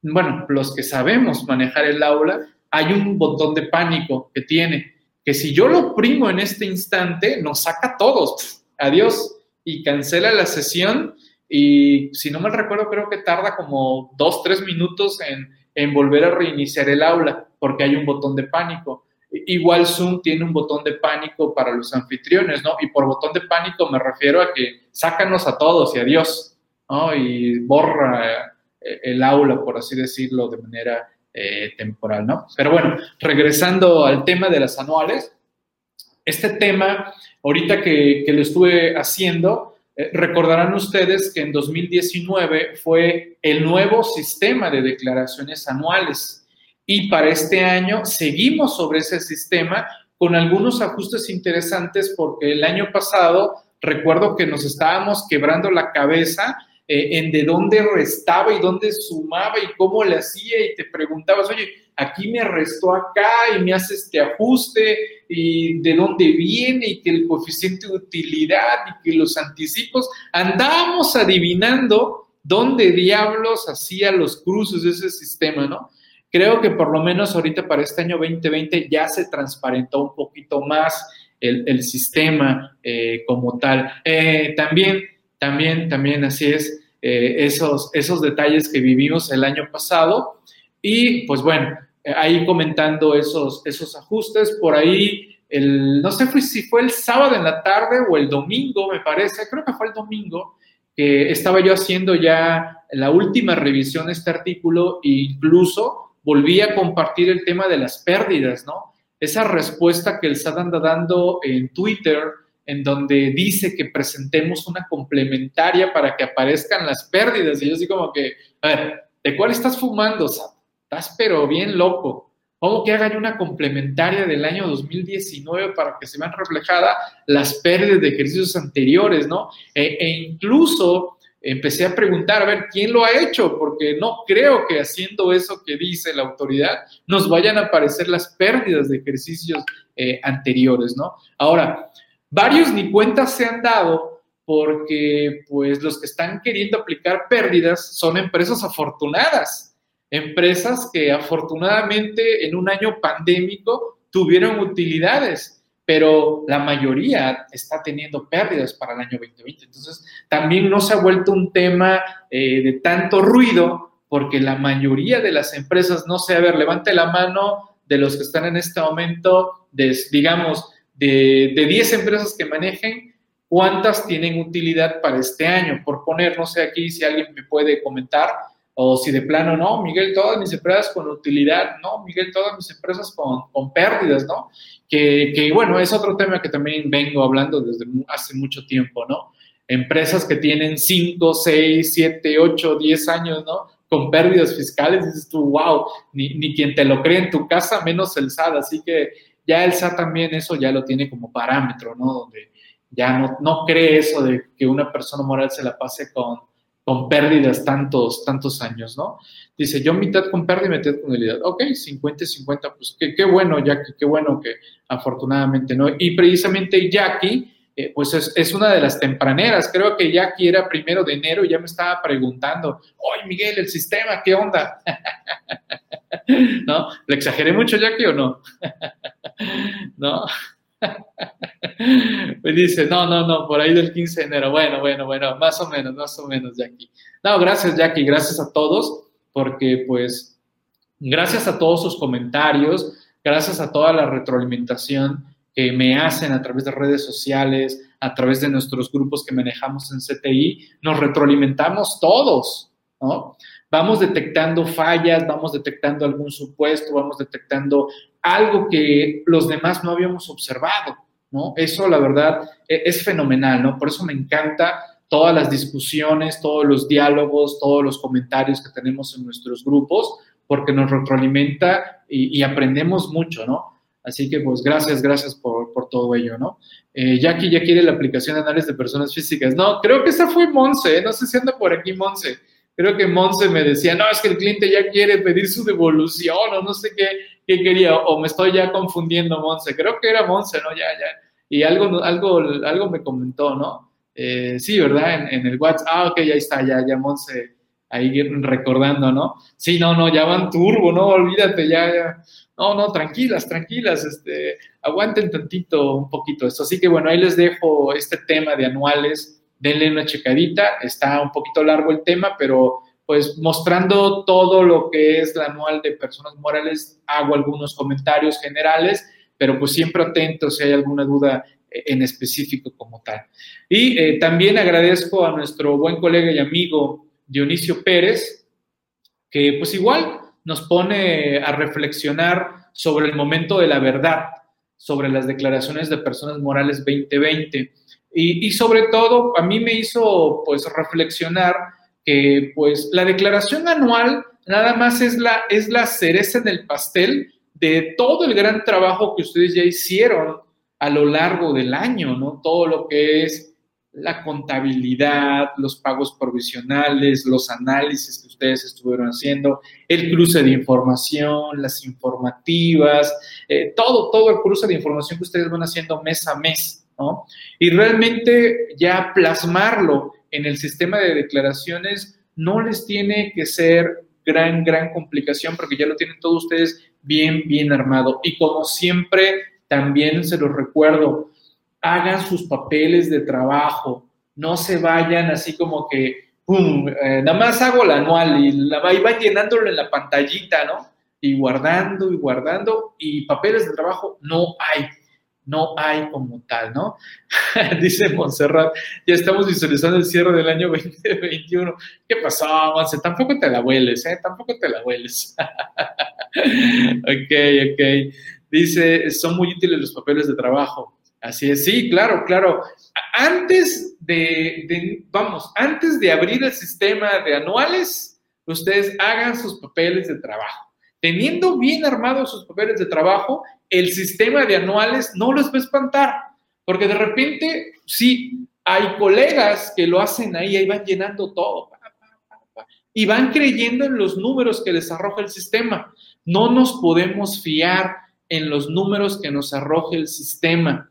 bueno, los que sabemos manejar el aula, hay un botón de pánico que tiene, que si yo lo oprimo en este instante, nos saca todos. Adiós. Y cancela la sesión y si no me recuerdo, creo que tarda como dos, tres minutos en, en volver a reiniciar el aula porque hay un botón de pánico. Igual Zoom tiene un botón de pánico para los anfitriones, ¿no? Y por botón de pánico me refiero a que sácanos a todos y adiós, ¿no? Y borra eh, el aula, por así decirlo, de manera eh, temporal, ¿no? Pero bueno, regresando al tema de las anuales, este tema, ahorita que, lo estuve haciendo, eh, recordarán ustedes que en 2019 fue el nuevo sistema de declaraciones anuales. Y para este año seguimos sobre ese sistema con algunos ajustes interesantes porque el año pasado recuerdo que nos estábamos quebrando la cabeza eh, en de dónde restaba y dónde sumaba y cómo le hacía y te preguntabas, oye, aquí me restó acá y me hace este ajuste y de dónde viene y que el coeficiente de utilidad y que los anticipos, andábamos adivinando dónde diablos hacía los cruces de ese sistema, ¿no? Creo que por lo menos ahorita para este año 2020 ya se transparentó un poquito más el, sistema eh, como tal. Eh, también, también, también así es, eh, esos, esos detalles que vivimos el año pasado. Y pues bueno, ahí comentando esos, esos ajustes, por ahí el, no sé si fue el sábado en la tarde o el domingo, me parece, creo que fue el domingo, que estaba yo haciendo ya la última revisión de este artículo e incluso volví a compartir el tema de las pérdidas, ¿no? Esa respuesta que el SAT anda dando en Twitter, en donde dice que presentemos una complementaria para que aparezcan las pérdidas. Y yo así como que, a ver, ¿de cuál estás fumando, SAT? Estás pero bien loco. ¿Cómo que hagan una complementaria del año 2019 para que se vean reflejadas las pérdidas de ejercicios anteriores, ¿no? E, e, incluso empecé a preguntar, a ver, ¿quién lo ha hecho? Porque no creo que haciendo eso que dice la autoridad nos vayan a aparecer las pérdidas de ejercicios eh, anteriores, ¿no? Ahora, varios ni cuentas se han dado porque pues los que están queriendo aplicar pérdidas son empresas afortunadas empresas que afortunadamente en un año pandémico tuvieron utilidades, pero la mayoría está teniendo pérdidas para el año 2020. Entonces, también no se ha vuelto un tema eh, de tanto ruido porque la mayoría de las empresas, no sé, a ver, levante la mano de los que están en este momento, digamos, de, de 10 empresas que manejen, ¿cuántas tienen utilidad para este año? Por poner, no sé aquí si alguien me puede comentar, o si de plano, no, Miguel, todas mis empresas con utilidad, no, Miguel, todas mis empresas con, con pérdidas, ¿no? Que, que, bueno, es otro tema que también vengo hablando desde hace mucho tiempo, ¿no? Empresas que tienen 5, 6, 7, 8, 10 años, ¿no? Con pérdidas fiscales, dices tú, wow, ni, ni quien te lo cree en tu casa, menos el SAT, así que ya el SAT también eso ya lo tiene como parámetro, ¿no? Donde ya no, no cree eso de que una persona moral se la pase con con pérdidas tantos, tantos años, ¿no? Dice, yo mitad con pérdida y mitad con utilidad. Ok, 50 y 50, pues qué, qué, bueno, Jackie, qué bueno que afortunadamente, ¿no? Y precisamente Jackie, eh, pues es, es, una de las tempraneras. Creo que Jackie era primero de enero y ya me estaba preguntando, oye, Miguel, el sistema, ¿qué onda? ¿No? ¿Le exageré mucho, Jackie, o no? ¿No? pues dice, no, no, no, por ahí del 15 de enero. Bueno, bueno, bueno, más o menos, más o menos, Jackie. No, gracias, Jackie, gracias a todos, porque pues, gracias a todos sus comentarios, gracias a toda la retroalimentación que me hacen a través de redes sociales, a través de nuestros grupos que manejamos en CTI, nos retroalimentamos todos, ¿no? Vamos detectando fallas, vamos detectando algún supuesto, vamos detectando algo que los demás no habíamos observado, ¿no? Eso, la verdad, e-, es fenomenal, ¿no? Por eso me encanta todas las discusiones, todos los diálogos, todos los comentarios que tenemos en nuestros grupos, porque nos retroalimenta y, aprendemos mucho, ¿no? Así que, pues, gracias, gracias por, todo ello, ¿no? Eh, Jackie ya quiere la aplicación de análisis de personas físicas. No, creo que esa fue Monse, ¿eh? no sé si anda por aquí Monse. Creo que Monse me decía, no, es que el cliente ya quiere pedir su devolución o no sé qué qué quería, o me estoy ya confundiendo, Monse. Creo que era Monse, ¿no? Ya, ya. Y algo, algo, algo me comentó, ¿no? Eh, sí, ¿verdad? En, el WhatsApp. Ah, ok, ya está, ya, ya Monse ahí recordando, ¿no? Sí, no, no, ya van turbo, no, olvídate, ya. No, no, tranquilas, tranquilas, este, aguanten tantito, un poquito esto. Así que bueno, ahí les dejo este tema de anuales, denle una checadita, está un poquito largo el tema, pero pues mostrando todo lo que es la anual de personas morales, hago algunos comentarios generales, pero pues siempre atento si hay alguna duda en específico como tal. Y eh, también agradezco a nuestro buen colega y amigo Dionisio Pérez, que pues igual nos pone a reflexionar sobre el momento de la verdad, sobre las declaraciones de personas morales 2020. Y, sobre todo, a mí me hizo pues reflexionar que pues la declaración anual nada más es la, es la cereza en el pastel de todo el gran trabajo que ustedes ya hicieron a lo largo del año, ¿no? Todo lo que es la contabilidad, los pagos provisionales, los análisis que ustedes estuvieron haciendo, el cruce de información, las informativas, eh, todo, todo el cruce de información que ustedes van haciendo mes a mes, ¿no? Y realmente ya plasmarlo en el sistema de declaraciones no les tiene que ser gran, gran complicación porque ya lo tienen todos ustedes bien, bien armado. Y como siempre, también se los recuerdo, hagan sus papeles de trabajo, no se vayan así como que, pum, eh, nada más hago la anual y, la, y van llenándolo en la pantallita, ¿no? Y guardando y guardando y papeles de trabajo no hay. no hay como tal, ¿no? Dice Montserrat, ya estamos visualizando el cierre del año 2021. ¿Qué pasó, Monse? Tampoco te la hueles, ¿eh? Tampoco te la hueles. ok, ok. Dice, son muy útiles los papeles de trabajo. Así es, sí, claro, claro. Antes de, vamos, antes de abrir el sistema de anuales, ustedes hagan sus papeles de trabajo. Teniendo bien armados sus papeles de trabajo, el sistema de anuales no los va a espantar, porque de repente, sí, hay colegas que lo hacen ahí, ahí van llenando todo, y van creyendo en los números que les arroja el sistema. No nos podemos fiar en los números que nos arroje el sistema.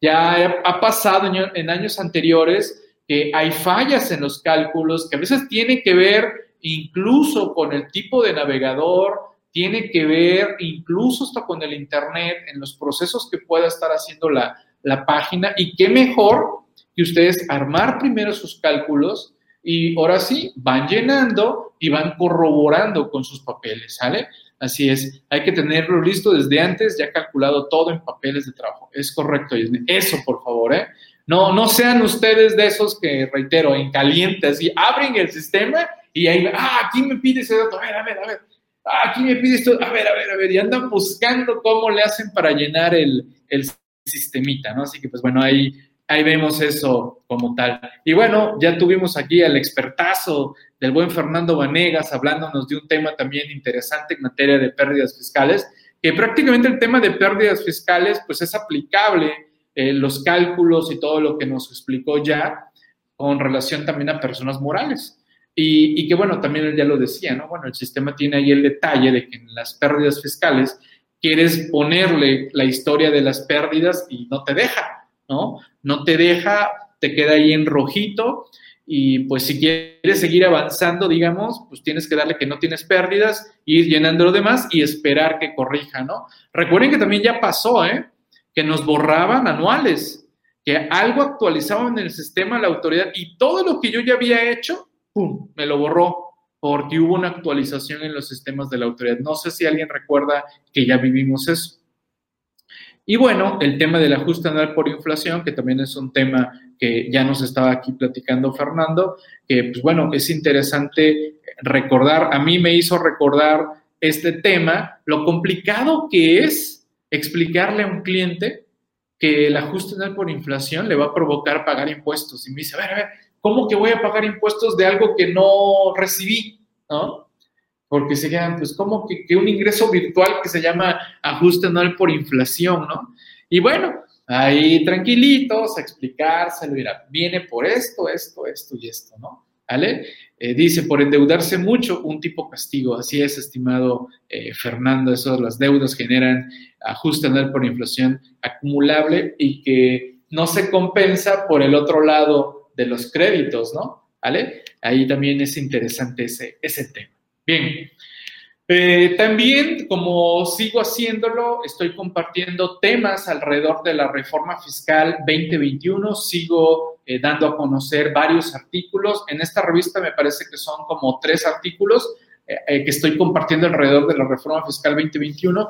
Ya ha pasado en años anteriores que hay fallas en los cálculos que a veces tienen que ver incluso con el tipo de navegador, tiene que ver incluso hasta con el Internet, en los procesos que pueda estar haciendo la, la página. Y qué mejor que ustedes armar primero sus cálculos y ahora sí van llenando y van corroborando con sus papeles, ¿sale? Así es, hay que tenerlo listo desde antes, ya calculado todo en papeles de trabajo. Es correcto, eso por favor, ¿eh? No, no sean ustedes de esos que, reitero, en caliente, así, abren el sistema y ahí, ah, ¿quién me pide ese dato? A ver, a ver, a ver aquí me pide esto, a ver, a ver, a ver, y andan buscando cómo le hacen para llenar el, el sistemita, ¿no? Así que, pues bueno, ahí, ahí vemos eso como tal. Y bueno, ya tuvimos aquí al expertazo del buen Fernando Vanegas hablándonos de un tema también interesante en materia de pérdidas fiscales, que prácticamente el tema de pérdidas fiscales, pues es aplicable, eh, los cálculos y todo lo que nos explicó ya con relación también a personas morales. Y, que bueno, también él ya lo decía, ¿no? Bueno, el sistema tiene ahí el detalle de que en las pérdidas fiscales quieres ponerle la historia de las pérdidas y no te deja, ¿no? No te deja, te queda ahí en rojito y pues si quieres seguir avanzando, digamos, pues tienes que darle que no tienes pérdidas, ir llenando lo demás y esperar que corrija, ¿no? Recuerden que también ya pasó, ¿eh? Que nos borraban anuales, que algo actualizaban en el sistema la autoridad y todo lo que yo ya había hecho ¡pum!, me lo borró porque hubo una actualización en los sistemas de la autoridad. No sé si alguien recuerda que ya vivimos eso. Y bueno, el tema del ajuste anual por inflación, que también es un tema que ya nos estaba aquí platicando Fernando, que pues bueno, es interesante recordar, a mí me hizo recordar este tema, lo complicado que es explicarle a un cliente que el ajuste anual por inflación le va a provocar pagar impuestos. Y me dice, a ver, a ver, ¿cómo que voy a pagar impuestos de algo que no recibí? ¿No? Porque serían, pues, como que, un ingreso virtual que se llama ajuste anual por inflación, ¿no? Y bueno, ahí tranquilitos, a explicárselo, mira, viene por esto, esto, esto y esto, ¿no? ¿Vale? Eh, dice, por endeudarse mucho, un tipo castigo. Así es, estimado eh, Fernando, eso, las deudas generan ajuste anual por inflación acumulable y que no se compensa por el otro lado de los créditos, ¿no? ¿Vale? Ahí también es interesante ese, ese tema. Bien. Eh, también, como sigo haciéndolo, estoy compartiendo temas alrededor de la reforma fiscal 2021. Sigo eh, dando a conocer varios artículos. En esta revista me parece que son como tres artículos eh, que estoy compartiendo alrededor de la reforma fiscal 2021.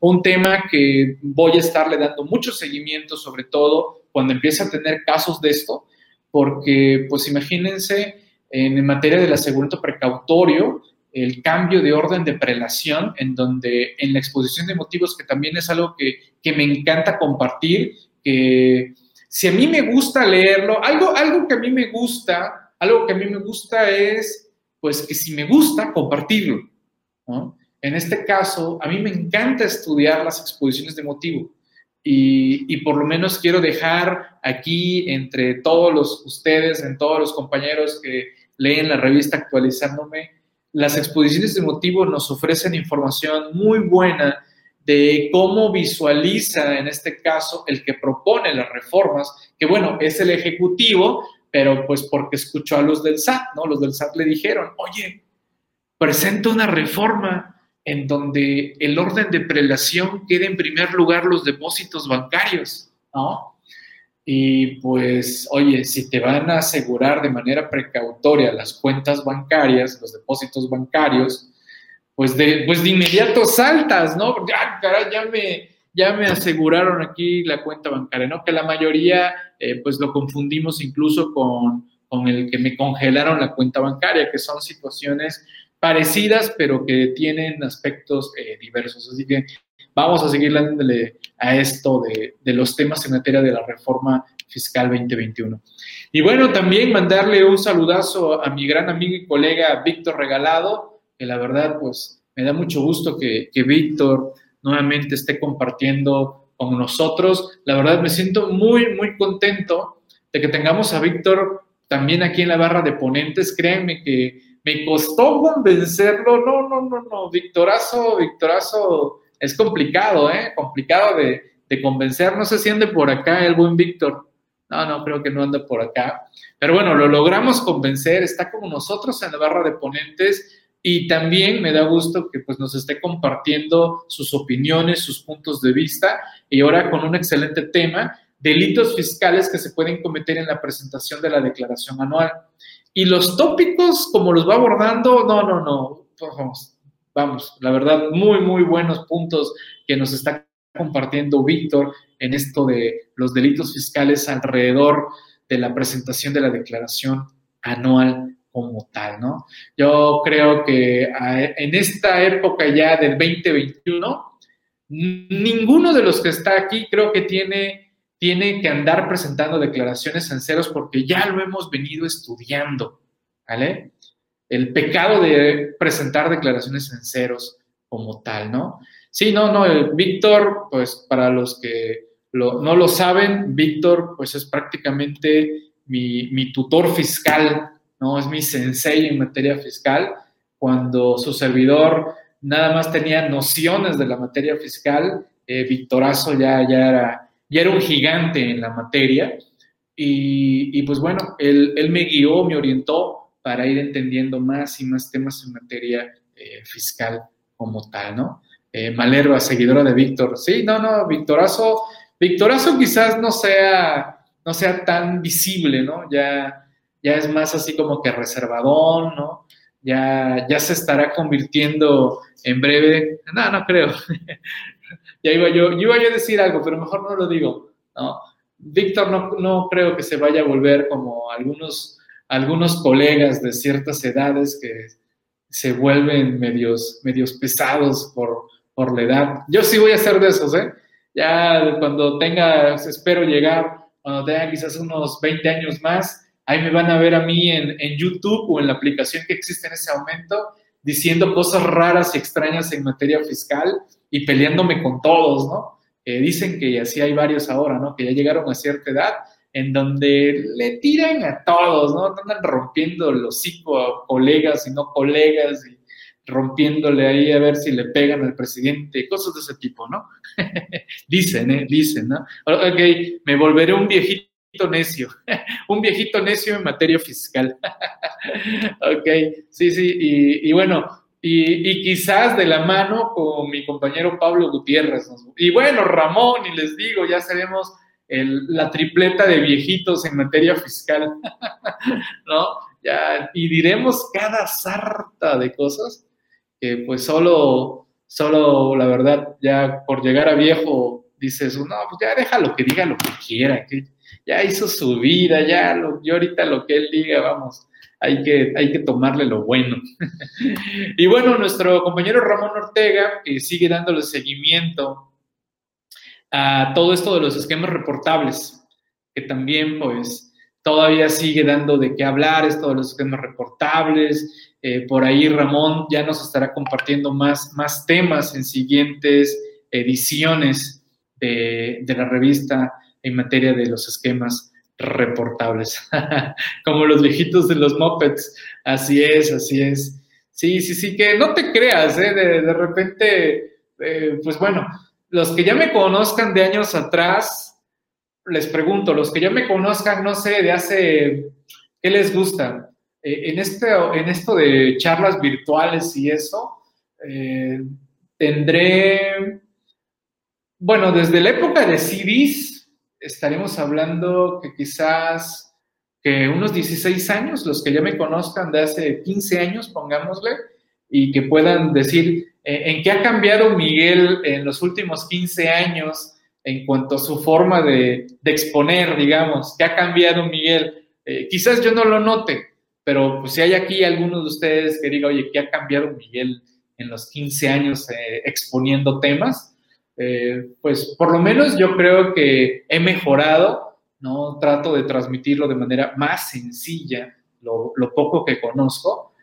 Un tema que voy a estarle dando mucho seguimiento, sobre todo cuando empiece a tener casos de esto, porque pues imagínense en materia del aseguramiento precautorio, el cambio de orden de prelación, en donde en la exposición de motivos, que también es algo que, que me encanta compartir, que si a mí me gusta leerlo, algo, algo que a mí me gusta, algo que a mí me gusta es, pues que si me gusta, compartirlo. En este caso, a mí me encanta estudiar las exposiciones de motivo. Y, por lo menos quiero dejar aquí entre todos los, ustedes, en todos los compañeros que leen la revista actualizándome, las exposiciones de motivo nos ofrecen información muy buena de cómo visualiza, en este caso, el que propone las reformas, que bueno, es el Ejecutivo, pero pues porque escuchó a los del SAT, ¿no? Los del SAT le dijeron, oye, presenta una reforma en donde el orden de prelación quede en primer lugar los depósitos bancarios, ¿no? Y pues, oye, si te van a asegurar de manera precautoria las cuentas bancarias, los depósitos bancarios, pues de, pues de inmediato saltas, ¿no? Ya, caray, ya me, ya me aseguraron aquí la cuenta bancaria, ¿no? Que la mayoría, eh, pues lo confundimos incluso con, con el que me congelaron la cuenta bancaria, que son situaciones parecidas, pero que tienen aspectos eh, diversos. Así que vamos a seguir dándole a esto de, los temas en materia de la reforma fiscal 2021. Y bueno, también mandarle un saludazo a mi gran amigo y colega Víctor Regalado, que la verdad, pues me da mucho gusto que, que Víctor nuevamente esté compartiendo con nosotros. La verdad, me siento muy, muy contento de que tengamos a Víctor también aquí en la barra de ponentes. Créanme que me costó convencerlo. No, no, no, no. Victorazo, Victorazo es complicado, ¿eh? Complicado de, convencer. No sé si ande por acá el buen Víctor. No, no, creo que no anda por acá. Pero bueno, lo logramos convencer. Está como nosotros en la barra de ponentes. Y también me da gusto que pues, nos esté compartiendo sus opiniones, sus puntos de vista. Y ahora con un excelente tema, delitos fiscales que se pueden cometer en la presentación de la declaración anual. Y los tópicos, como los va abordando, no, no, no, vamos, vamos, la verdad, muy, muy buenos puntos que nos está compartiendo Víctor en esto de los delitos fiscales alrededor de la presentación de la declaración anual como tal, ¿no? Yo creo que en esta época ya del 2021, ninguno de los que está aquí creo que tiene tiene que andar presentando declaraciones en porque ya lo hemos venido estudiando, ¿vale? El pecado de presentar declaraciones en como tal, ¿no? Sí, no, no, Víctor, pues para los que no lo saben, Víctor, pues es prácticamente mi, tutor fiscal, ¿no? Es mi sensei en materia fiscal. Cuando su servidor nada más tenía nociones de la materia fiscal, eh, Víctorazo ya, ya era ya era un gigante en la materia y, pues bueno, él, él, me guió, me orientó para ir entendiendo más y más temas en materia eh, fiscal como tal, ¿no? Eh, Malerva, seguidora de Víctor. Sí, no, no, Víctorazo, Víctorazo quizás no sea, no sea tan visible, ¿no? Ya, ya es más así como que reservadón, ¿no? Ya, ya se estará convirtiendo en breve, no, no creo, ya iba yo, yo iba a decir algo, pero mejor no lo digo, ¿no? Víctor no, no creo que se vaya a volver como algunos, algunos colegas de ciertas edades que se vuelven medios, medios pesados por, por la edad. Yo sí voy a ser de esos, ¿eh? Ya cuando tenga, espero llegar, cuando tenga quizás unos 20 años más, ahí me van a ver a mí en, en YouTube o en la aplicación que existe en ese momento diciendo cosas raras y extrañas en materia fiscal y peleándome con todos, ¿no? dicen que así hay varios ahora, ¿no? Que ya llegaron a cierta edad en donde le tiran a todos, ¿no? Andan rompiendo los hocico a colegas y no colegas y rompiéndole ahí a ver si le pegan al presidente, cosas de ese tipo, ¿no? dicen, ¿eh? Dicen, ¿no? Ok, me volveré un viejito necio, un viejito necio en materia fiscal. ok, sí, sí, y, y bueno, y, quizás de la mano con mi compañero Pablo Gutiérrez. Y bueno, Ramón, y les digo, ya sabemos la tripleta de viejitos en materia fiscal, ¿no? Ya, y diremos cada sarta de cosas que pues solo, solo, la verdad, ya por llegar a viejo dices, no, pues ya déjalo que diga lo que quiera, que ya hizo su vida, ya, lo, yo ahorita lo que él diga, vamos, hay que, hay que tomarle lo bueno. y bueno, nuestro compañero Ramón Ortega que sigue dándole seguimiento todo esto de los esquemas reportables, que también pues todavía sigue dando de qué hablar esto de los esquemas reportables. Eh, por ahí Ramón ya nos estará compartiendo más, más temas en siguientes ediciones de, de la revista en materia de los esquemas reportables, como los viejitos de los mopeds. Así es, así es. Sí, sí, sí, que no te creas, ¿eh? de, repente, eh, pues bueno, los que ya me conozcan de años atrás, les pregunto, los que ya me conozcan, no sé, de hace, ¿qué les gusta? Eh, en, este, en esto de charlas virtuales y eso, eh, tendré, bueno, desde la época de CDs, estaremos hablando que quizás que unos 16 años, los que ya me conozcan de hace 15 años, pongámosle, y que puedan decir ¿en qué ha cambiado Miguel en los últimos 15 años en cuanto a su forma de, exponer, digamos? ¿Qué ha cambiado Miguel? Eh, quizás yo no lo note, pero pues, si hay aquí algunos de ustedes que diga, oye, ¿qué ha cambiado Miguel en los 15 años eh, exponiendo temas? pues por lo menos yo creo que he mejorado, ¿no? Trato de transmitirlo de manera más sencilla, lo poco que conozco,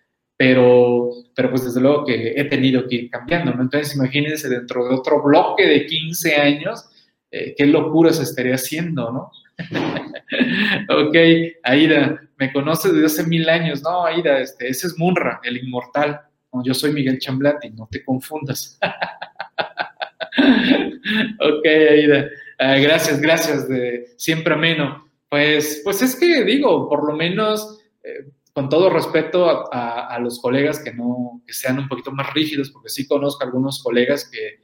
pero, pero pues desde luego que he tenido que ir cambiando, ¿no? Entonces imagínense dentro de otro bloque de 15 años, eh, qué locura se estaría haciendo, ¿no? ok, Aida, me conoces desde hace mil años, no, Aida, este, ese es Munra, el inmortal, yo soy Miguel Chamblati, no te confundas. ok, Aida, ah, gracias, gracias, de siempre ameno. Pues, pues es que digo, por lo menos... Eh, con todo respeto a, los colegas que no, que sean un poquito más rígidos, porque sí conozco algunos colegas que,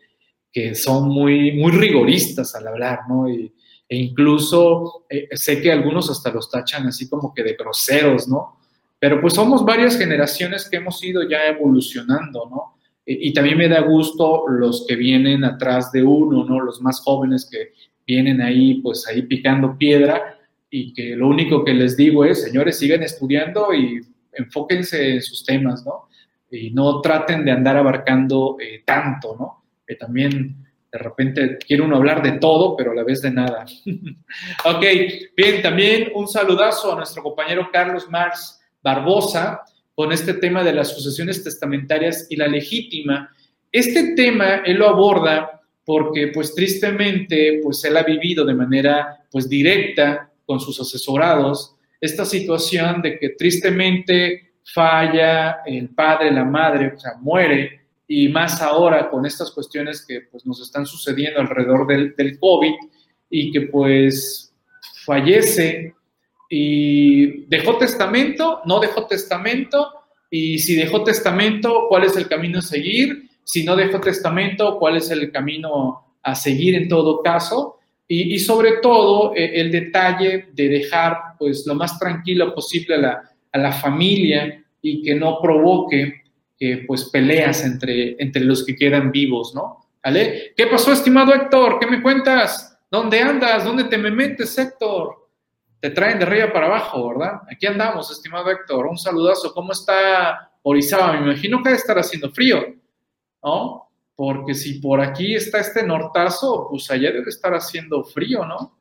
que son muy, muy rigoristas al hablar, ¿no? Y, e incluso eh, sé que algunos hasta los tachan así como que de groseros, ¿no? Pero pues somos varias generaciones que hemos ido ya evolucionando, ¿no? Y, y también me da gusto los que vienen atrás de uno, ¿no? Los más jóvenes que vienen ahí, pues ahí picando piedra y que lo único que les digo es, señores, sigan estudiando y enfóquense en sus temas, ¿no? Y no traten de andar abarcando eh, tanto, ¿no? Que también de repente quiere uno hablar de todo, pero a la vez de nada. ok, bien, también un saludazo a nuestro compañero Carlos Mars Barbosa con este tema de las sucesiones testamentarias y la legítima. Este tema él lo aborda porque pues tristemente pues él ha vivido de manera pues directa con sus asesorados esta situación de que tristemente falla el padre, la madre, o sea, muere, y más ahora con estas cuestiones que pues, nos están sucediendo alrededor del, del COVID y que pues fallece y dejó testamento, no dejó testamento, y si dejó testamento, ¿cuál es el camino a seguir? Si no dejó testamento, ¿cuál es el camino a seguir en todo caso? Y, sobre todo eh, el detalle de dejar pues lo más tranquilo posible a la, a la familia y que no provoque eh, pues peleas entre, entre los que quedan vivos, ¿no? ¿Vale? ¿Qué pasó, estimado Héctor? ¿Qué me cuentas? ¿Dónde andas? ¿Dónde te me metes, Héctor? Te traen de arriba para abajo, ¿verdad? Aquí andamos, estimado Héctor. Un saludazo. ¿Cómo está Orizaba? Me imagino que debe estar haciendo frío, ¿no? Porque si por aquí está este nortazo, pues allá debe estar haciendo frío, ¿no?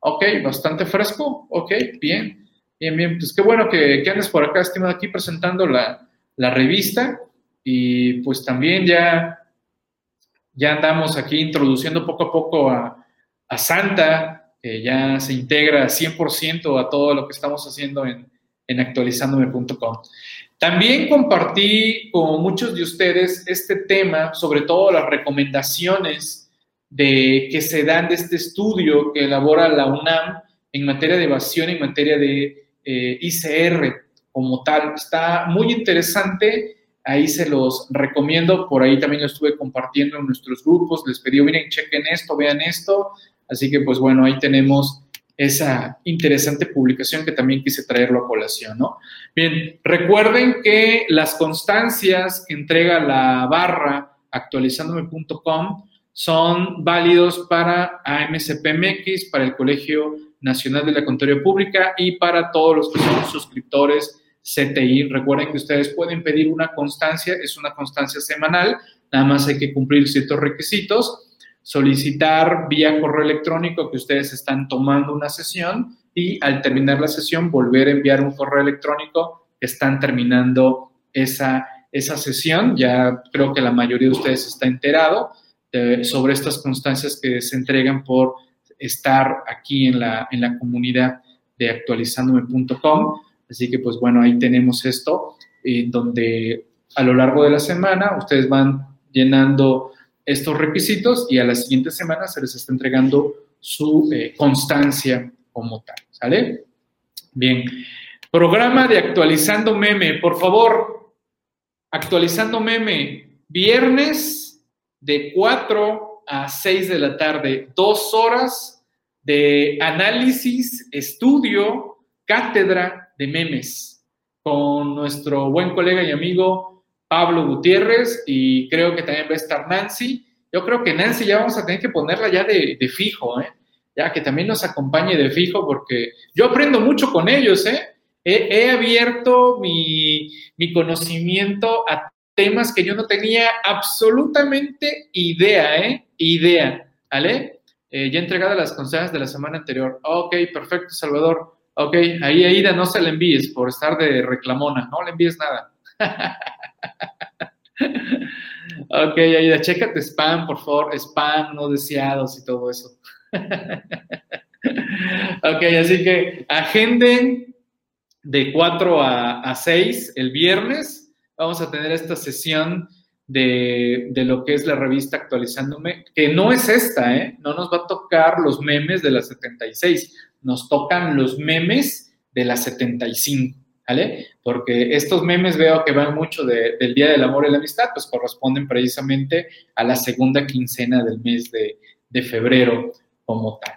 Ok, bastante fresco, ok, bien, bien, bien, pues qué bueno que, que andes por acá, estimado, aquí presentando la, la, revista y pues también ya, ya andamos aquí introduciendo poco a poco a, a Santa, que ya se integra 100% a todo lo que estamos haciendo en, en actualizandome.com. También compartí con muchos de ustedes este tema, sobre todo las recomendaciones de, que se dan de este estudio que elabora la UNAM en materia de evasión, en materia de eh, ICR como tal. Está muy interesante, ahí se los recomiendo, por ahí también lo estuve compartiendo en nuestros grupos, les pedí, miren, chequen esto, vean esto, así que pues bueno, ahí tenemos esa interesante publicación que también quise traerlo a colación, ¿no? Bien, recuerden que las constancias que entrega la barra actualizandome.com son válidos para AMCPMX, para el Colegio Nacional de la Contaduría Pública y para todos los que son suscriptores CTI. Recuerden que ustedes pueden pedir una constancia, es una constancia semanal, nada más hay que cumplir ciertos requisitos solicitar vía correo electrónico que ustedes están tomando una sesión y al terminar la sesión volver a enviar un correo electrónico que están terminando esa, esa sesión. Ya creo que la mayoría de ustedes está enterado sobre estas constancias que se entregan por estar aquí en la, en la comunidad de actualizandome.com. Así que pues bueno, ahí tenemos esto, en donde a lo largo de la semana ustedes van llenando estos requisitos y a la siguiente semana se les está entregando su eh, constancia como tal. ¿Sale? Bien. Programa de actualizando meme. Por favor, actualizando meme. Viernes de 4 a 6 de la tarde. Dos horas de análisis, estudio, cátedra de memes con nuestro buen colega y amigo Pablo Gutiérrez y creo que también va a estar Nancy. Yo creo que Nancy ya vamos a tener que ponerla ya de, fijo, ¿eh? ya que también nos acompañe de fijo porque yo aprendo mucho con ellos. ¿eh? He, abierto mi, mi conocimiento a temas que yo no tenía absolutamente idea, ¿eh? Idea, ¿vale? Eh, ya entregada las consejos de la semana anterior. Ok, perfecto, Salvador. Ok, ahí Aida no se le envíes por estar de reclamona, no le envíes nada. ok, Aida, chécate spam, por favor, spam, no deseados y todo eso. ok, así que agenden de 4 a, a 6 el viernes vamos a tener esta sesión de, lo que es la revista actualizándome, que no es esta, ¿eh? No nos va a tocar los memes de la 76, nos tocan los memes de la 75, Porque estos memes veo que van mucho del Día del Amor y la Amistad, pues corresponden precisamente a la segunda quincena del mes de, de febrero como tal.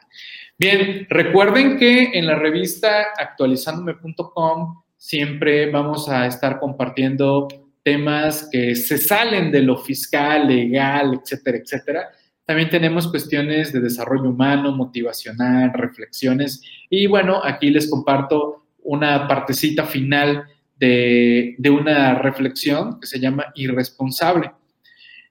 Bien, recuerden que en la revista actualizándome.com siempre vamos a estar compartiendo temas que se salen de lo fiscal, legal, etcétera, etcétera. También tenemos cuestiones de desarrollo humano, motivacional, reflexiones. Y bueno, aquí les comparto una partecita final de, de una reflexión que se llama irresponsable.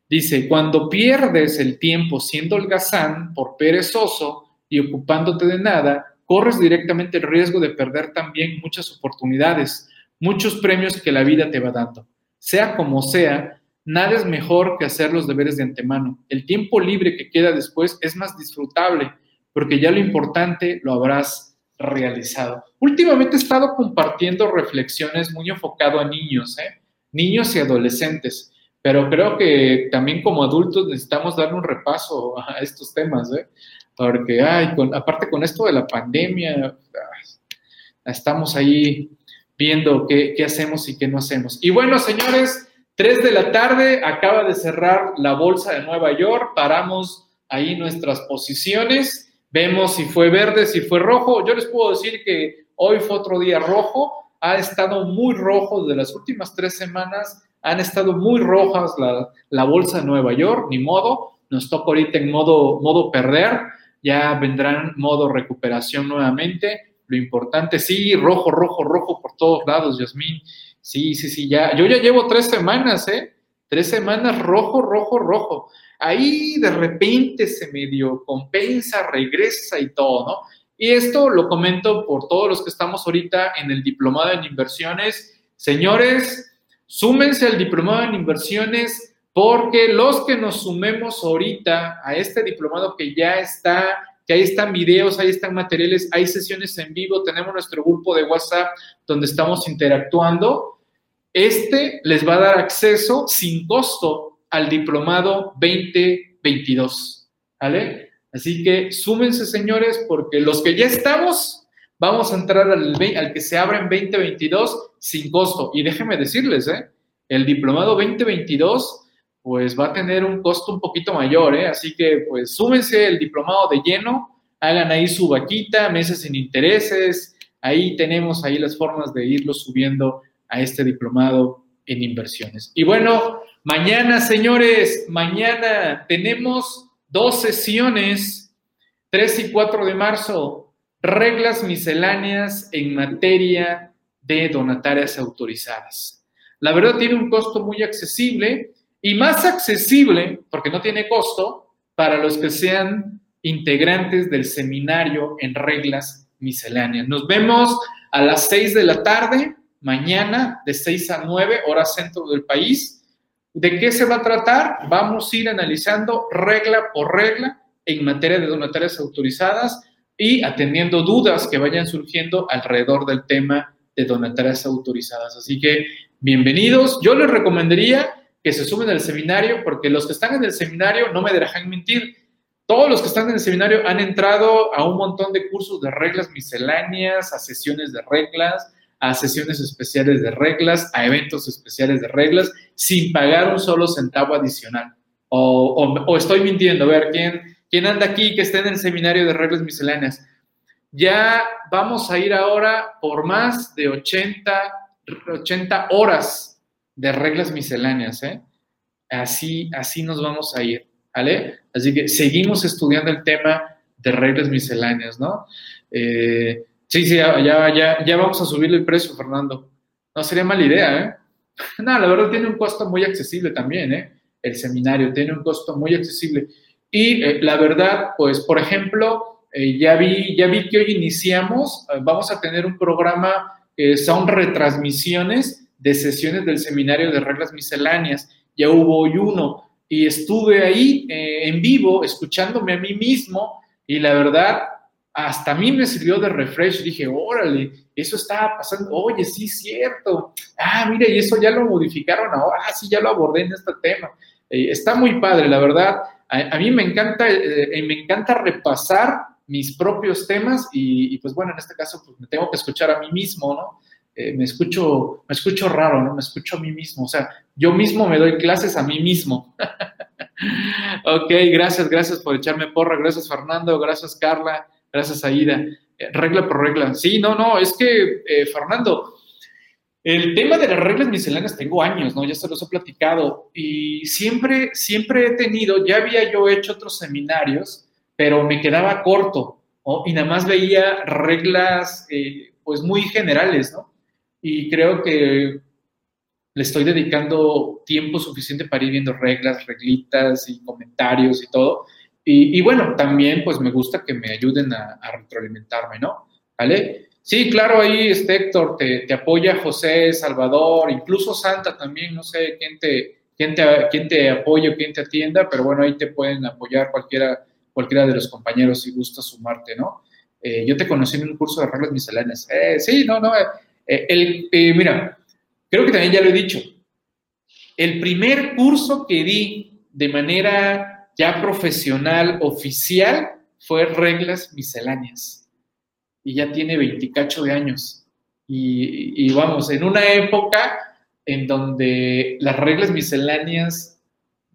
Dice, cuando pierdes el tiempo siendo holgazán por perezoso y ocupándote de nada, corres directamente el riesgo de perder también muchas oportunidades, muchos premios que la vida te va dando. Sea como sea, nada es mejor que hacer los deberes de antemano. El tiempo libre que queda después es más disfrutable, porque ya lo importante lo habrás realizado. Últimamente he estado compartiendo reflexiones muy enfocado a niños, ¿eh? niños y adolescentes, pero creo que también como adultos necesitamos dar un repaso a estos temas. ¿eh? porque, ay, aparte con esto de la pandemia, estamos ahí viendo qué, hacemos y qué no hacemos. Y bueno, señores, 3 de la tarde, acaba de cerrar la bolsa de Nueva York, paramos ahí nuestras posiciones, vemos si fue verde, si fue rojo. Yo les puedo decir que hoy fue otro día rojo, ha estado muy rojo de las últimas tres semanas, han estado muy rojas la, la bolsa de Nueva York, ni modo, nos toca ahorita en modo, modo perder ya vendrán modo recuperación nuevamente. Lo importante, sí, rojo, rojo, rojo por todos lados, Yasmín. Sí, sí, sí, ya. Yo ya llevo tres semanas, ¿eh? Tres semanas rojo, rojo, rojo. Ahí de repente se medio compensa, regresa y todo, ¿no? Y esto lo comento por todos los que estamos ahorita en el diplomado en inversiones. Señores, súmense al diplomado en inversiones porque los que nos sumemos ahorita a este diplomado que ya está, que ahí están videos, ahí están materiales, hay sesiones en vivo, tenemos nuestro grupo de WhatsApp donde estamos interactuando, este les va a dar acceso sin costo al diplomado 2022, ¿vale? Así que súmense, señores, porque los que ya estamos, vamos a entrar al, que se abre en 2022 sin costo. Y déjenme decirles, ¿eh? El diplomado 2022 pues va a tener un costo un poquito mayor, ¿eh? Así que pues súmense el diplomado de lleno, hagan ahí su vaquita, meses sin intereses, ahí tenemos ahí las formas de irlo subiendo a este diplomado en inversiones. Y bueno, mañana, señores, mañana tenemos dos sesiones, 3 y 4 de marzo, reglas misceláneas en materia de donatarias autorizadas. La verdad tiene un costo muy accesible, y más accesible, porque no tiene costo, para los que sean integrantes del seminario en reglas misceláneas. Nos vemos a las 6 de la tarde, mañana, de 6 a 9, hora centro del país. ¿De qué se va a tratar? Vamos a ir analizando regla por regla en materia de donatarias autorizadas y atendiendo dudas que vayan surgiendo alrededor del tema de donatarias autorizadas. Así que bienvenidos. Yo les recomendaría que se sumen al seminario, porque los que están en el seminario, no me dejan mentir, todos los que están en el seminario han entrado a un montón de cursos de reglas misceláneas, a sesiones de reglas, a sesiones especiales de reglas, a eventos especiales de reglas, sin pagar un solo centavo adicional. O, estoy mintiendo, a ver, ¿quién, ¿quién anda aquí que esté en el seminario de reglas misceláneas? Ya vamos a ir ahora por más de 80, 80 horas de reglas misceláneas, ¿eh? Así, así nos vamos a ir, ¿vale? Así que seguimos estudiando el tema de reglas misceláneas, ¿no? Eh, sí, sí, ya, ya, ya vamos a subirle el precio, Fernando. No sería mala idea, ¿eh? No, la verdad tiene un costo muy accesible también, ¿eh? El seminario tiene un costo muy accesible. Y eh, la verdad, pues, por ejemplo, eh, ya, vi, ya vi que hoy iniciamos, eh, vamos a tener un programa que son retransmisiones de sesiones del seminario de reglas misceláneas. Ya hubo hoy uno y estuve ahí en vivo escuchándome a mí mismo y la verdad, hasta a mí me sirvió de refresh. Dije, órale, eso estaba pasando. Oye, sí, cierto. Ah, mira, y eso ya lo modificaron ahora. Ah, sí, ya lo abordé en este tema. está muy padre, la verdad a, mí me encanta, eh, eh, me encanta repasar mis propios temas y, pues bueno, en este caso pues me tengo que escuchar a mí mismo, ¿no? Eh, me escucho, me escucho raro, ¿no? Me escucho a mí mismo, o sea, yo mismo me doy clases a mí mismo. ok, gracias, gracias por echarme porra, gracias Fernando, gracias Carla, gracias Aida. regla por regla. Sí, no, no, es que Fernando, el tema de las reglas misceláneas tengo años, ¿no? Ya se los he platicado y siempre, siempre he tenido, ya había yo hecho otros seminarios, pero me quedaba corto, ¿no? Y nada más veía reglas, eh, pues muy generales, ¿no? Y creo que le estoy dedicando tiempo suficiente para ir viendo reglas, reglitas y comentarios y todo. Y, bueno, también pues me gusta que me ayuden a, retroalimentarme, ¿no? ¿Vale? Sí, claro, ahí este Héctor te, apoya José, Salvador, incluso Santa también, no sé quién te, quién te, quién te apoya quién te atienda, pero bueno, ahí te pueden apoyar cualquiera, cualquiera de los compañeros si gusta sumarte, ¿no? Eh, yo te conocí en un curso de reglas misceláneas. Eh, sí, no, no. Eh, el, mira, creo que también ya lo he dicho. El primer curso que di de manera ya profesional, oficial, fue reglas misceláneas y ya tiene 28 de años. Y, vamos, en una época en donde las reglas misceláneas,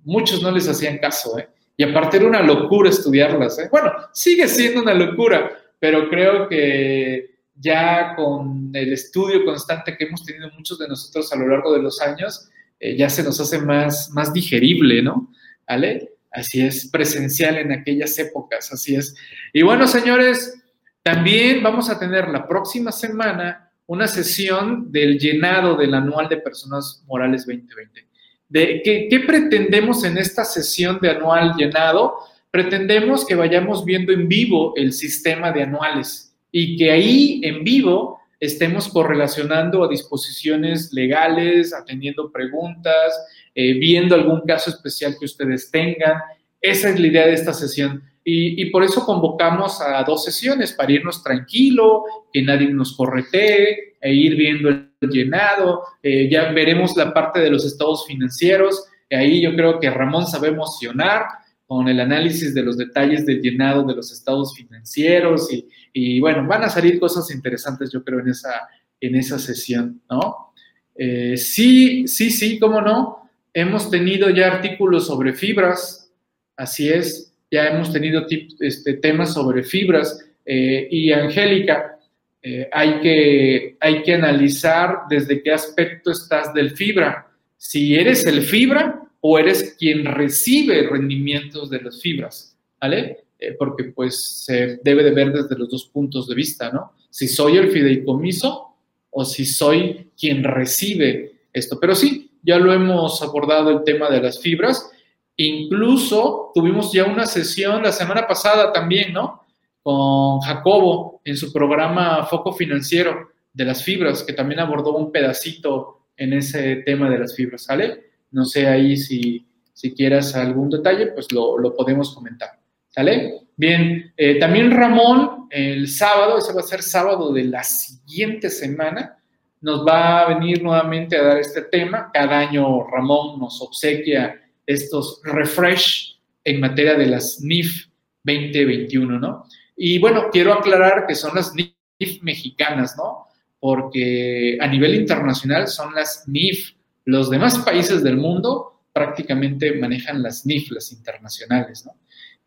muchos no les hacían caso, ¿eh? Y aparte era una locura estudiarlas, ¿eh? Bueno, sigue siendo una locura, pero creo que ya con el estudio constante que hemos tenido muchos de nosotros a lo largo de los años, eh, ya se nos hace más, más digerible, ¿no? ¿Vale? Así es, presencial en aquellas épocas, así es. Y bueno, señores, también vamos a tener la próxima semana una sesión del llenado del anual de personas morales 2020. De, ¿qué, pretendemos en esta sesión de anual llenado? Pretendemos que vayamos viendo en vivo el sistema de anuales y que ahí en vivo estemos correlacionando a disposiciones legales, atendiendo preguntas, eh, viendo algún caso especial que ustedes tengan. Esa es la idea de esta sesión. Y, por eso convocamos a dos sesiones, para irnos tranquilo, que nadie nos corretee, e ir viendo el llenado. Eh, ya veremos la parte de los estados financieros. ahí yo creo que Ramón sabe emocionar con el análisis de los detalles del llenado de los estados financieros. Y, bueno, van a salir cosas interesantes, yo creo, en esa, en esa sesión, ¿no? Eh, sí, sí, sí, cómo no. Hemos tenido ya artículos sobre fibras, así es ya hemos tenido este, temas sobre fibras eh, y Angélica, eh, hay, que, hay que analizar desde qué aspecto estás del fibra, si eres el fibra o eres quien recibe rendimientos de las fibras, ¿vale? Eh, porque pues se debe de ver desde los dos puntos de vista, ¿no? Si soy el fideicomiso o si soy quien recibe esto. Pero sí, ya lo hemos abordado el tema de las fibras Incluso tuvimos ya una sesión la semana pasada también, ¿no? Con Jacobo en su programa Foco Financiero de las fibras, que también abordó un pedacito en ese tema de las fibras, ¿sale? No sé ahí si, si quieras algún detalle, pues lo, podemos comentar, ¿sale? Bien, eh, también Ramón, el sábado, ese va a ser sábado de la siguiente semana, nos va a venir nuevamente a dar este tema. Cada año Ramón nos obsequia estos refresh en materia de las NIF 2021, ¿no? Y bueno, quiero aclarar que son las NIF mexicanas, ¿no? Porque a nivel internacional son las NIF. Los demás países del mundo prácticamente manejan las NIF, las internacionales, ¿no?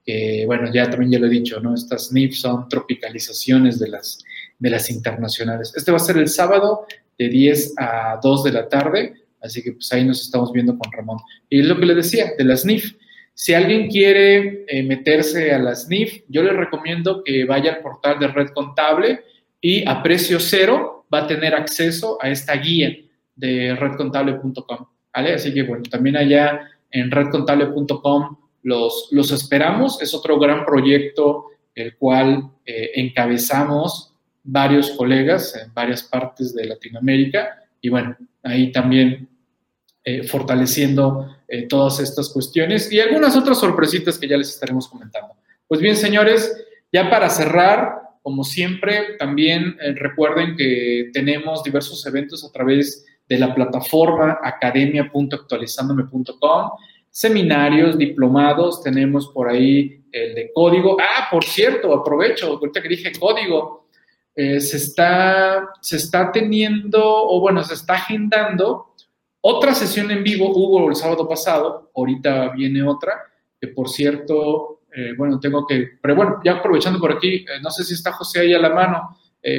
Que bueno, ya también ya lo he dicho, ¿no? Estas NIF son tropicalizaciones de las, de las internacionales. Este va a ser el sábado de 10 a 2 de la tarde Así que pues ahí nos estamos viendo con Ramón. Y es lo que le decía, de la SNIF. Si alguien quiere eh, meterse a la SNIF, yo le recomiendo que vaya al portal de Red Contable y a precio cero va a tener acceso a esta guía de redcontable.com. ¿vale? Así que bueno, también allá en redcontable.com los, los esperamos. Es otro gran proyecto el cual eh, encabezamos varios colegas en varias partes de Latinoamérica y bueno, ahí también eh, fortaleciendo eh, todas estas cuestiones y algunas otras sorpresitas que ya les estaremos comentando. Pues bien, señores, ya para cerrar, como siempre, también recuerden que tenemos diversos eventos a través de la plataforma academia.actualizandome.com, seminarios, diplomados, tenemos por ahí el de código. Ah, por cierto, aprovecho, ahorita que dije código, eh, se, está, se está teniendo, o bueno, se está agendando otra sesión en vivo, hubo el sábado pasado, ahorita viene otra, que por cierto, eh, bueno, tengo que, pero bueno, ya aprovechando por aquí, eh, no sé si está José ahí a la mano.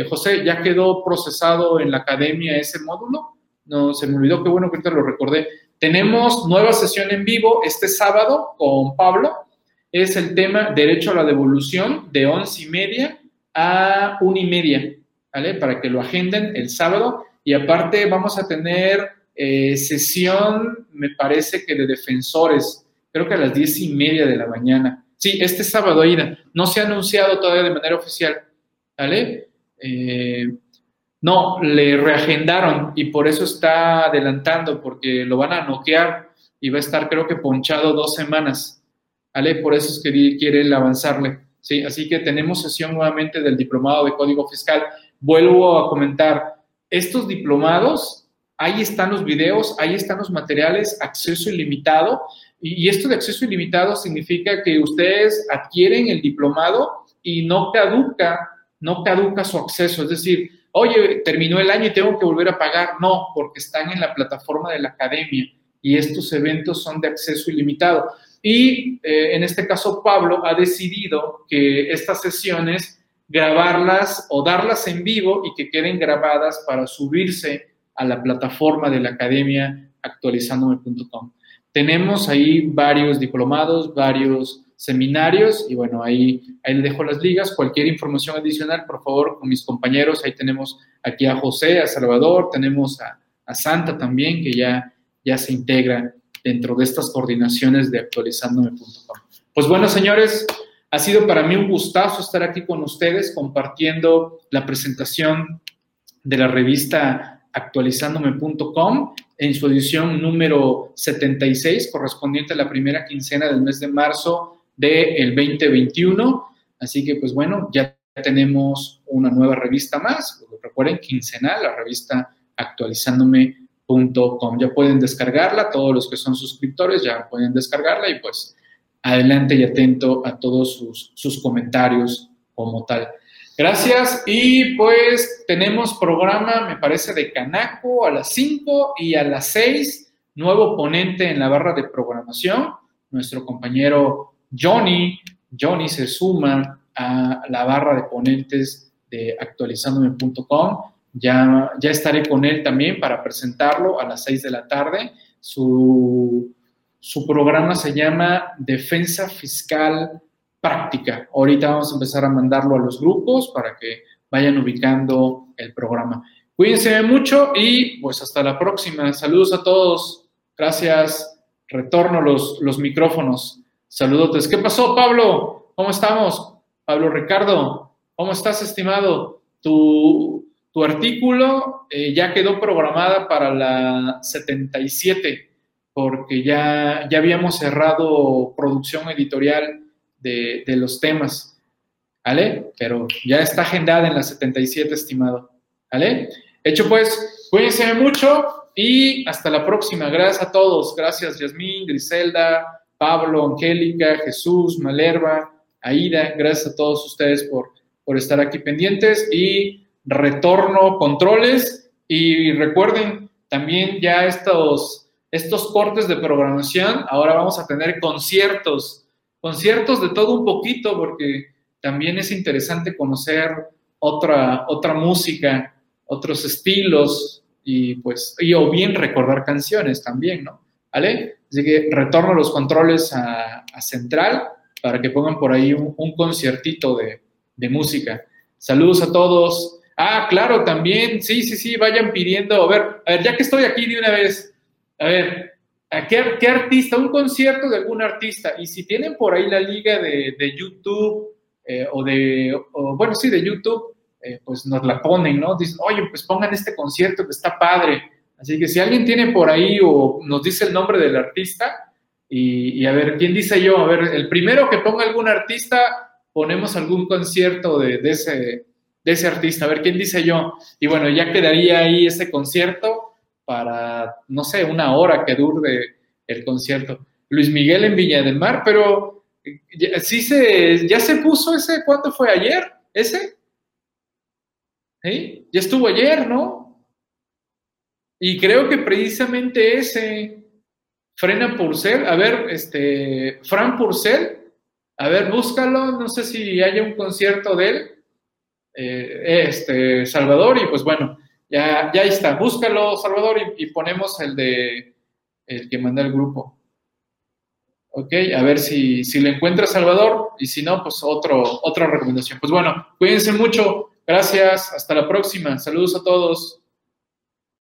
José, ¿ya quedó procesado en la academia ese módulo? No, se me olvidó, qué bueno que ahorita lo recordé. Tenemos nueva sesión en vivo este sábado con Pablo, es el tema derecho a la devolución de once y media a una y media, ¿vale? Para que lo agenden el sábado. Y aparte vamos a tener eh, sesión, me parece que de defensores, creo que a las diez y media de la mañana. Sí, este sábado, Aida. No se ha anunciado todavía de manera oficial, ¿vale? Eh, no, le reagendaron y por eso está adelantando, porque lo van a noquear y va a estar creo que ponchado dos semanas. ¿vale? Por eso es que quiere avanzarle, ¿sí? Así que tenemos sesión nuevamente del diplomado de Código Fiscal. Vuelvo a comentar, estos diplomados, ahí están los videos, ahí están los materiales, acceso ilimitado. Y, esto de acceso ilimitado significa que ustedes adquieren el diplomado y no caduca, no caduca su acceso. Es decir, oye, terminó el año y tengo que volver a pagar. No, porque están en la plataforma de la academia y estos eventos son de acceso ilimitado. Y eh, en este caso, Pablo ha decidido que estas sesiones grabarlas o darlas en vivo y que queden grabadas para subirse a la plataforma de la academia actualizandome.com. Tenemos ahí varios diplomados, varios seminarios y bueno, ahí, ahí dejo las ligas. Cualquier información adicional, por favor, con mis compañeros, ahí tenemos aquí a José, a Salvador, tenemos a, a Santa también, que ya, ya se integra dentro de estas coordinaciones de actualizandome.com. Pues bueno, señores, ha sido para mí un gustazo estar aquí con ustedes compartiendo la presentación de la revista actualizandome.com en su edición número 76, correspondiente a la primera quincena del mes de marzo del 2021. Así que, pues bueno, ya tenemos una nueva revista más. Recuerden, quincenal, la revista actualizándome ya pueden descargarla, todos los que son suscriptores ya pueden descargarla y pues adelante y atento a todos sus, sus comentarios como tal. Gracias y pues tenemos programa, me parece, de Canaco a las 5 y a las 6, nuevo ponente en la barra de programación, nuestro compañero Johnny. Johnny se suma a la barra de ponentes de actualizandome.com ya, estaré con él también para presentarlo a las 6 de la tarde. Su, programa se llama Defensa Fiscal Práctica. Ahorita vamos a empezar a mandarlo a los grupos para que vayan ubicando el programa. Cuídense mucho y pues hasta la próxima. Saludos a todos. Gracias. Retorno los, los micrófonos. Saludos. ¿Qué pasó, Pablo? ¿Cómo estamos? Pablo Ricardo, ¿cómo estás, estimado? Tu, tu artículo eh, ya quedó programada para la 77, porque ya, ya habíamos cerrado producción editorial de, los temas, ¿vale? Pero ya está agendada en la 77, estimado, ¿vale? Hecho pues, cuídense mucho y hasta la próxima. Gracias a todos. Gracias, Yasmín, Griselda, Pablo, Angélica, Jesús, Malerva, Aida. Gracias a todos ustedes por, por estar aquí pendientes y retorno controles y recuerden también ya estos, estos cortes de programación, ahora vamos a tener conciertos, conciertos de todo un poquito porque también es interesante conocer otra, otra música, otros estilos, y pues, y o bien recordar canciones también, ¿no? ¿Vale? Así que retorno los controles a, Central para que pongan por ahí un, conciertito de, de, música. Saludos a todos. Ah, claro, también, sí, sí, sí, vayan pidiendo, a ver, a ver, ya que estoy aquí de una vez, a ver, ¿a qué, qué artista? Un concierto de algún artista. Y si tienen por ahí la liga de, de YouTube eh, o de, o, bueno, sí, de YouTube, eh, pues nos la ponen, ¿no? Dicen, oye, pues pongan este concierto que está padre. Así que si alguien tiene por ahí o nos dice el nombre del artista, y, a ver, ¿quién dice yo? A ver, el primero que ponga algún artista, ponemos algún concierto de, ese, ese artista. A ver, ¿quién dice yo? Y bueno, ya quedaría ahí ese concierto para, no sé, una hora que dure el concierto. Luis Miguel en Viña del Mar, pero sí se, ya se puso ese, ¿cuánto fue ayer? ¿Ese? ¿Sí? Ya estuvo ayer, ¿no? Y creo que precisamente ese, Frena Purcell, a ver, este, Fran Purcell, a ver, búscalo, no sé si haya un concierto de él, eh, este, Salvador, y pues bueno, ya, ya está, búscalo, Salvador, y, ponemos el de, el que manda el grupo. Ok, a ver si, si le encuentra Salvador, y si no, pues otro, otra recomendación. Pues bueno, cuídense mucho, Gracias, hasta la próxima. Saludos a todos.